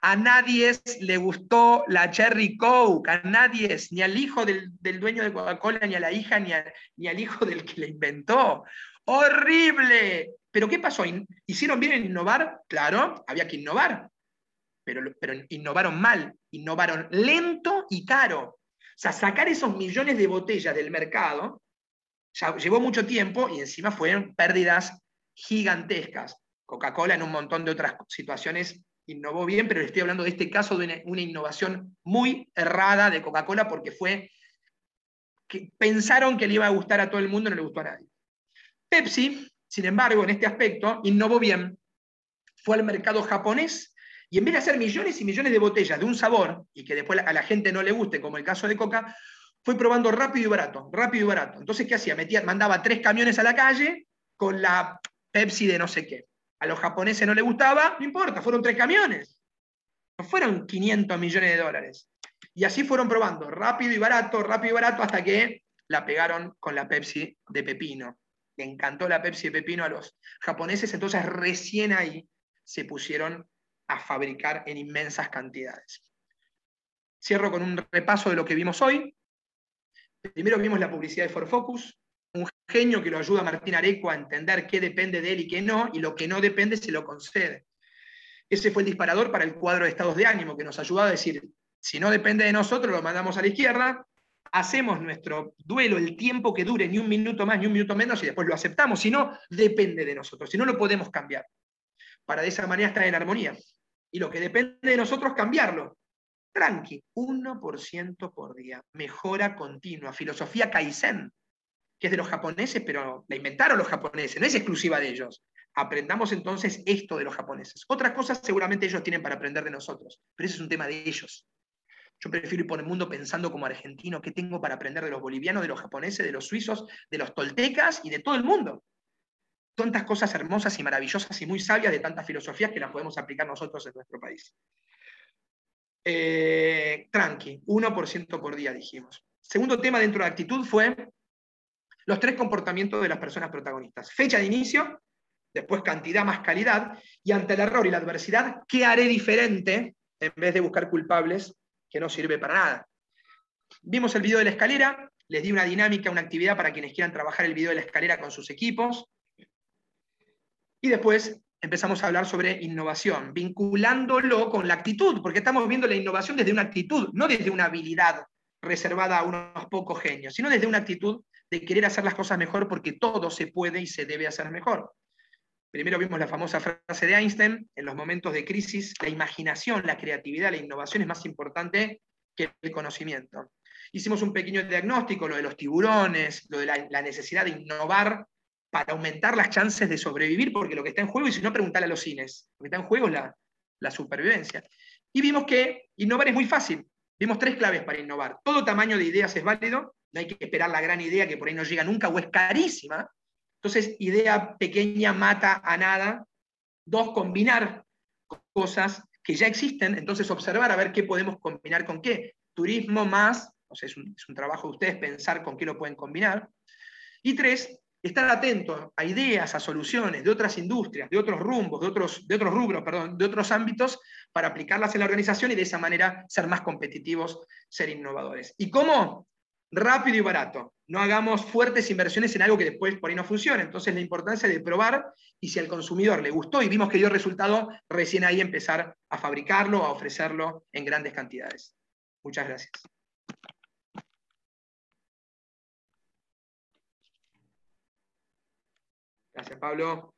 A nadie le gustó la Cherry Coke, a nadie, ni al hijo del, dueño de Coca-Cola, ni a la hija, ni, ni al hijo del que la inventó. Horrible, Pero ¿qué pasó? ¿Hicieron bien en innovar? Claro, había que innovar, pero, innovaron mal, innovaron lento y caro. O sea, sacar esos millones de botellas del mercado llevó mucho tiempo y encima fueron pérdidas gigantescas. Coca-Cola en un montón de otras situaciones innovó bien, pero estoy hablando de este caso de una, innovación muy errada de Coca-Cola porque fue que pensaron que le iba a gustar a todo el mundo, no le gustó a nadie. Pepsi, sin embargo, en este aspecto, innovó bien. Fue al mercado japonés y en vez de hacer millones y millones de botellas de un sabor y que después a la gente no le guste, como el caso de Coca, fue probando rápido y barato, rápido y barato. Entonces, ¿qué hacía? Metía, mandaba tres camiones a la calle con la Pepsi de no sé qué. A los japoneses no les gustaba, no importa, fueron tres camiones. No fueron 500 millones de dólares. Y así fueron probando, rápido y barato, rápido y barato, hasta que la pegaron con la Pepsi de pepino. Le encantó la Pepsi de pepino a los japoneses, entonces recién ahí se pusieron a fabricar en inmensas cantidades. Cierro con un repaso de lo que vimos hoy. Primero vimos la publicidad de Focus, un genio que lo ayuda a Martín Areco a entender qué depende de él y qué no, y lo que no depende se lo concede. Ese fue el disparador para el cuadro de estados de ánimo, que nos ayudaba a decir, si no depende de nosotros, lo mandamos a la izquierda, hacemos nuestro duelo el tiempo que dure, ni un minuto más, ni un minuto menos, y después lo aceptamos. Si no, depende de nosotros, si no lo podemos cambiar. Para de esa manera estar en armonía. Y lo que depende de nosotros, cambiarlo. Tranqui, 1% por día. Mejora continua. Filosofía Kaizen, que es de los japoneses, pero la inventaron los japoneses, no es exclusiva de ellos. Aprendamos entonces esto de los japoneses. Otras cosas seguramente ellos tienen para aprender de nosotros, pero ese es un tema de ellos. Yo prefiero ir por el mundo pensando como argentino, ¿qué tengo para aprender de los bolivianos, de los japoneses, de los suizos, de los toltecas y de todo el mundo? Tantas cosas hermosas y maravillosas y muy sabias de tantas filosofías que las podemos aplicar nosotros en nuestro país. Eh, tranqui, 1% por día dijimos. Segundo tema dentro de actitud fue los tres comportamientos de las personas protagonistas. Fecha de inicio, después cantidad más calidad, y ante el error y la adversidad, ¿qué haré diferente en vez de buscar culpables que no sirve para nada? Vimos el video de la escalera, les di una dinámica, una actividad para quienes quieran trabajar el video de la escalera con sus equipos. Y después empezamos a hablar sobre innovación, vinculándolo con la actitud, porque estamos viendo la innovación desde una actitud, no desde una habilidad reservada a unos pocos genios, sino desde una actitud de querer hacer las cosas mejor porque todo se puede y se debe hacer mejor. Primero vimos la famosa frase de Einstein, en los momentos de crisis, la imaginación, la creatividad, la innovación es más importante que el conocimiento. Hicimos un pequeño diagnóstico, lo de los tiburones, lo de la, necesidad de innovar para aumentar las chances de sobrevivir, porque lo que está en juego, y si no, preguntarle a los cines, lo que está en juego es la, supervivencia. Y vimos que innovar es muy fácil. Vimos tres claves para innovar. Todo tamaño de ideas es válido, no hay que esperar la gran idea que por ahí no llega nunca o es carísima. Entonces, idea pequeña mata a nada. Dos, combinar cosas que ya existen, entonces observar a ver qué podemos combinar con qué. Turismo más, o sea, es un, es un trabajo de ustedes pensar con qué lo pueden combinar. Y tres, estar atento a ideas, a soluciones de otras industrias, de otros rumbos, de otros, de otros rubros, perdón, de otros ámbitos, para aplicarlas en la organización y de esa manera ser más competitivos, ser innovadores. ¿Y cómo? rápido y barato. No hagamos fuertes inversiones en algo que después por ahí no funcione. Entonces la importancia de probar y si al consumidor le gustó y vimos que dio resultado, recién ahí empezar a fabricarlo, a ofrecerlo en grandes cantidades. Muchas gracias. Gracias, Pablo.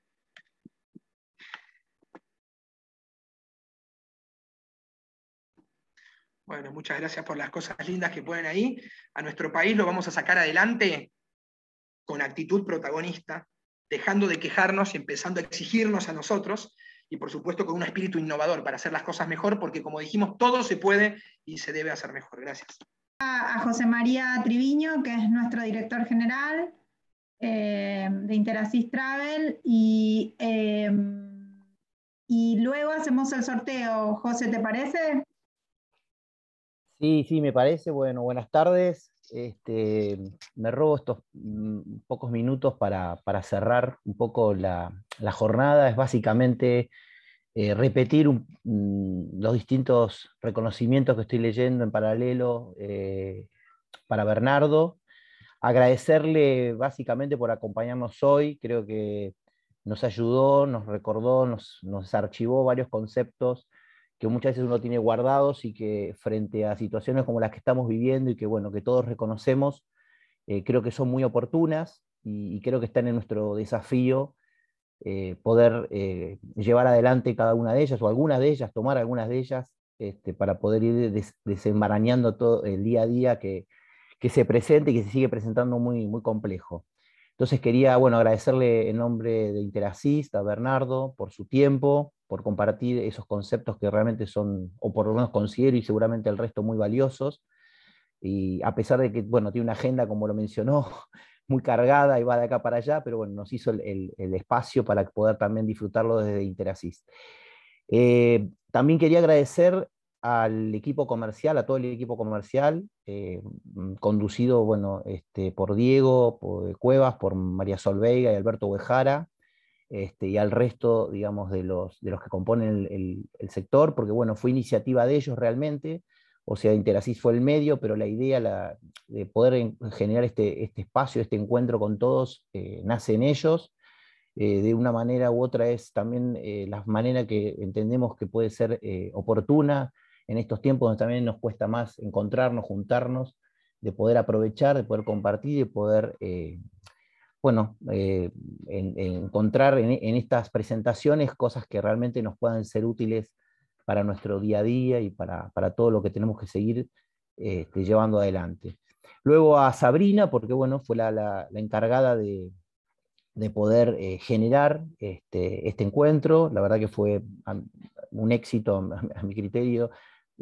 Bueno, muchas gracias por las cosas lindas que ponen ahí. A nuestro país lo vamos a sacar adelante con actitud protagonista, dejando de quejarnos y empezando a exigirnos a nosotros, y por supuesto con un espíritu innovador para hacer las cosas mejor, porque como dijimos, todo se puede y se debe hacer mejor. Gracias. A José María Triviño, que es nuestro director general eh, de Interasis Travel, y, eh, y luego hacemos el sorteo. José, ¿te parece? Sí, sí, me parece. Bueno, buenas tardes. Este, me robo estos mm, pocos minutos para, cerrar un poco la, jornada. Es básicamente eh, repetir mm, los distintos reconocimientos que estoy leyendo en paralelo para Bernardo. Agradecerle básicamente por acompañarnos hoy. Creo que nos ayudó, nos recordó, nos, archivó varios conceptos que muchas veces uno tiene guardados y que frente a situaciones como las que estamos viviendo y que, bueno, que todos reconocemos, eh, creo que son muy oportunas y, creo que están en nuestro desafío eh, poder eh, llevar adelante cada una de ellas o algunas de ellas, tomar algunas de ellas este, para poder ir desenmarañando todo el día a día que, que, se presente y que se sigue presentando muy, muy complejo. Entonces quería bueno, agradecerle en nombre de Interasist a Bernardo por su tiempo, por compartir esos conceptos que realmente son, o por lo menos considero y seguramente el resto muy valiosos. Y a pesar de que bueno, tiene una agenda, como lo mencionó, muy cargada y va de acá para allá, pero bueno, nos hizo el, espacio para poder también disfrutarlo desde Interasist. Eh, también quería agradecer al equipo comercial, a todo el equipo comercial, eh, conducido bueno, este, por Diego por Cuevas, por María Sol Veiga y Alberto Huejara, este, y al resto, digamos, de los, de los que componen el, sector, porque bueno, fue iniciativa de ellos realmente, o sea, Interasys fue el medio, pero la idea de poder generar este, este, espacio, este encuentro con todos, eh, nace en ellos. Eh, de una manera u otra es también la manera que entendemos que puede ser oportuna en estos tiempos donde también nos cuesta más encontrarnos, juntarnos, de poder aprovechar, de poder compartir, de poder bueno, encontrar en, estas presentaciones cosas que realmente nos puedan ser útiles para nuestro día a día y para, todo lo que tenemos que seguir este, llevando adelante. Luego a Sabrina, porque bueno, fue la, encargada de, poder eh, generar este, este, encuentro. La verdad que fue un éxito a, mi criterio.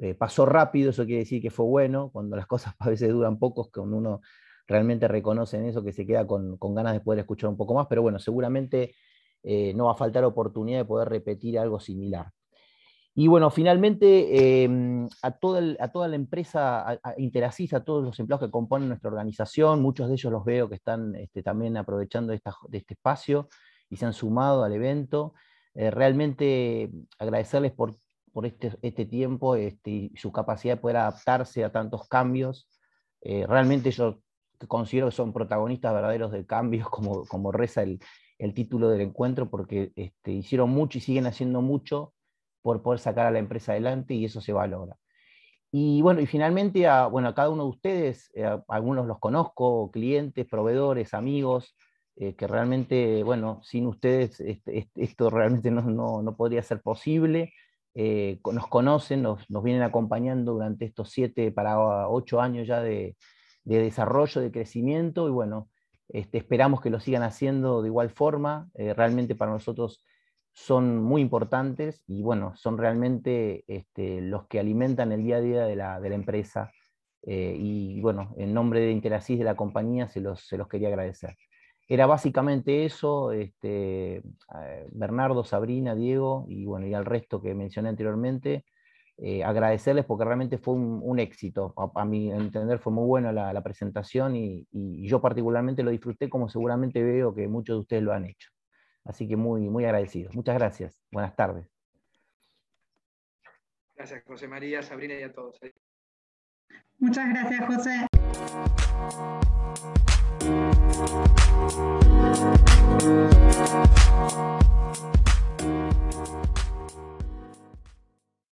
Eh, pasó rápido, eso quiere decir que fue bueno, cuando las cosas a veces duran pocos, cuando uno realmente reconoce en eso, que se queda con, ganas de poder escuchar un poco más, pero bueno, seguramente eh, no va a faltar oportunidad de poder repetir algo similar. Y bueno, finalmente em, a, toda a, toda la empresa, a, a todos los empleados que componen nuestra organización, muchos de ellos los veo que están este, también aprovechando de este espacio y se han sumado al evento. Eh, realmente agradecerles por, por este, este, tiempo este, y su capacidad de poder adaptarse a tantos cambios. Eh, realmente yo considero que son protagonistas verdaderos de cambios, como, como reza el, el título del encuentro, porque este, hicieron mucho y siguen haciendo mucho por poder sacar a la empresa adelante y eso se valora. Y bueno, y finalmente a, bueno, a cada uno de ustedes, eh, algunos los conozco, clientes, proveedores, amigos, eh, que realmente, bueno, sin ustedes este, esto realmente no, no, no, podría ser posible. Eh, nos conocen, nos, nos, vienen acompañando durante estos siete para ocho años ya de, de desarrollo, de crecimiento, y bueno, este, esperamos que lo sigan haciendo de igual forma. realmente para nosotros son muy importantes y bueno, son realmente este, los que alimentan el día a día de la, empresa. Eh, y bueno, en nombre de Interasys de la compañía se los, se los quería agradecer. Era básicamente eso, este, eh, Bernardo, Sabrina, Diego y bueno, y al resto que mencioné anteriormente, eh, agradecerles porque realmente fue un, éxito. A, mi entender fue muy buena la, presentación y, yo particularmente lo disfruté como seguramente veo que muchos de ustedes lo han hecho. Así que muy, muy agradecido. Muchas gracias. Buenas tardes. Gracias, José María, Sabrina y a todos. Muchas gracias, José. Thank you.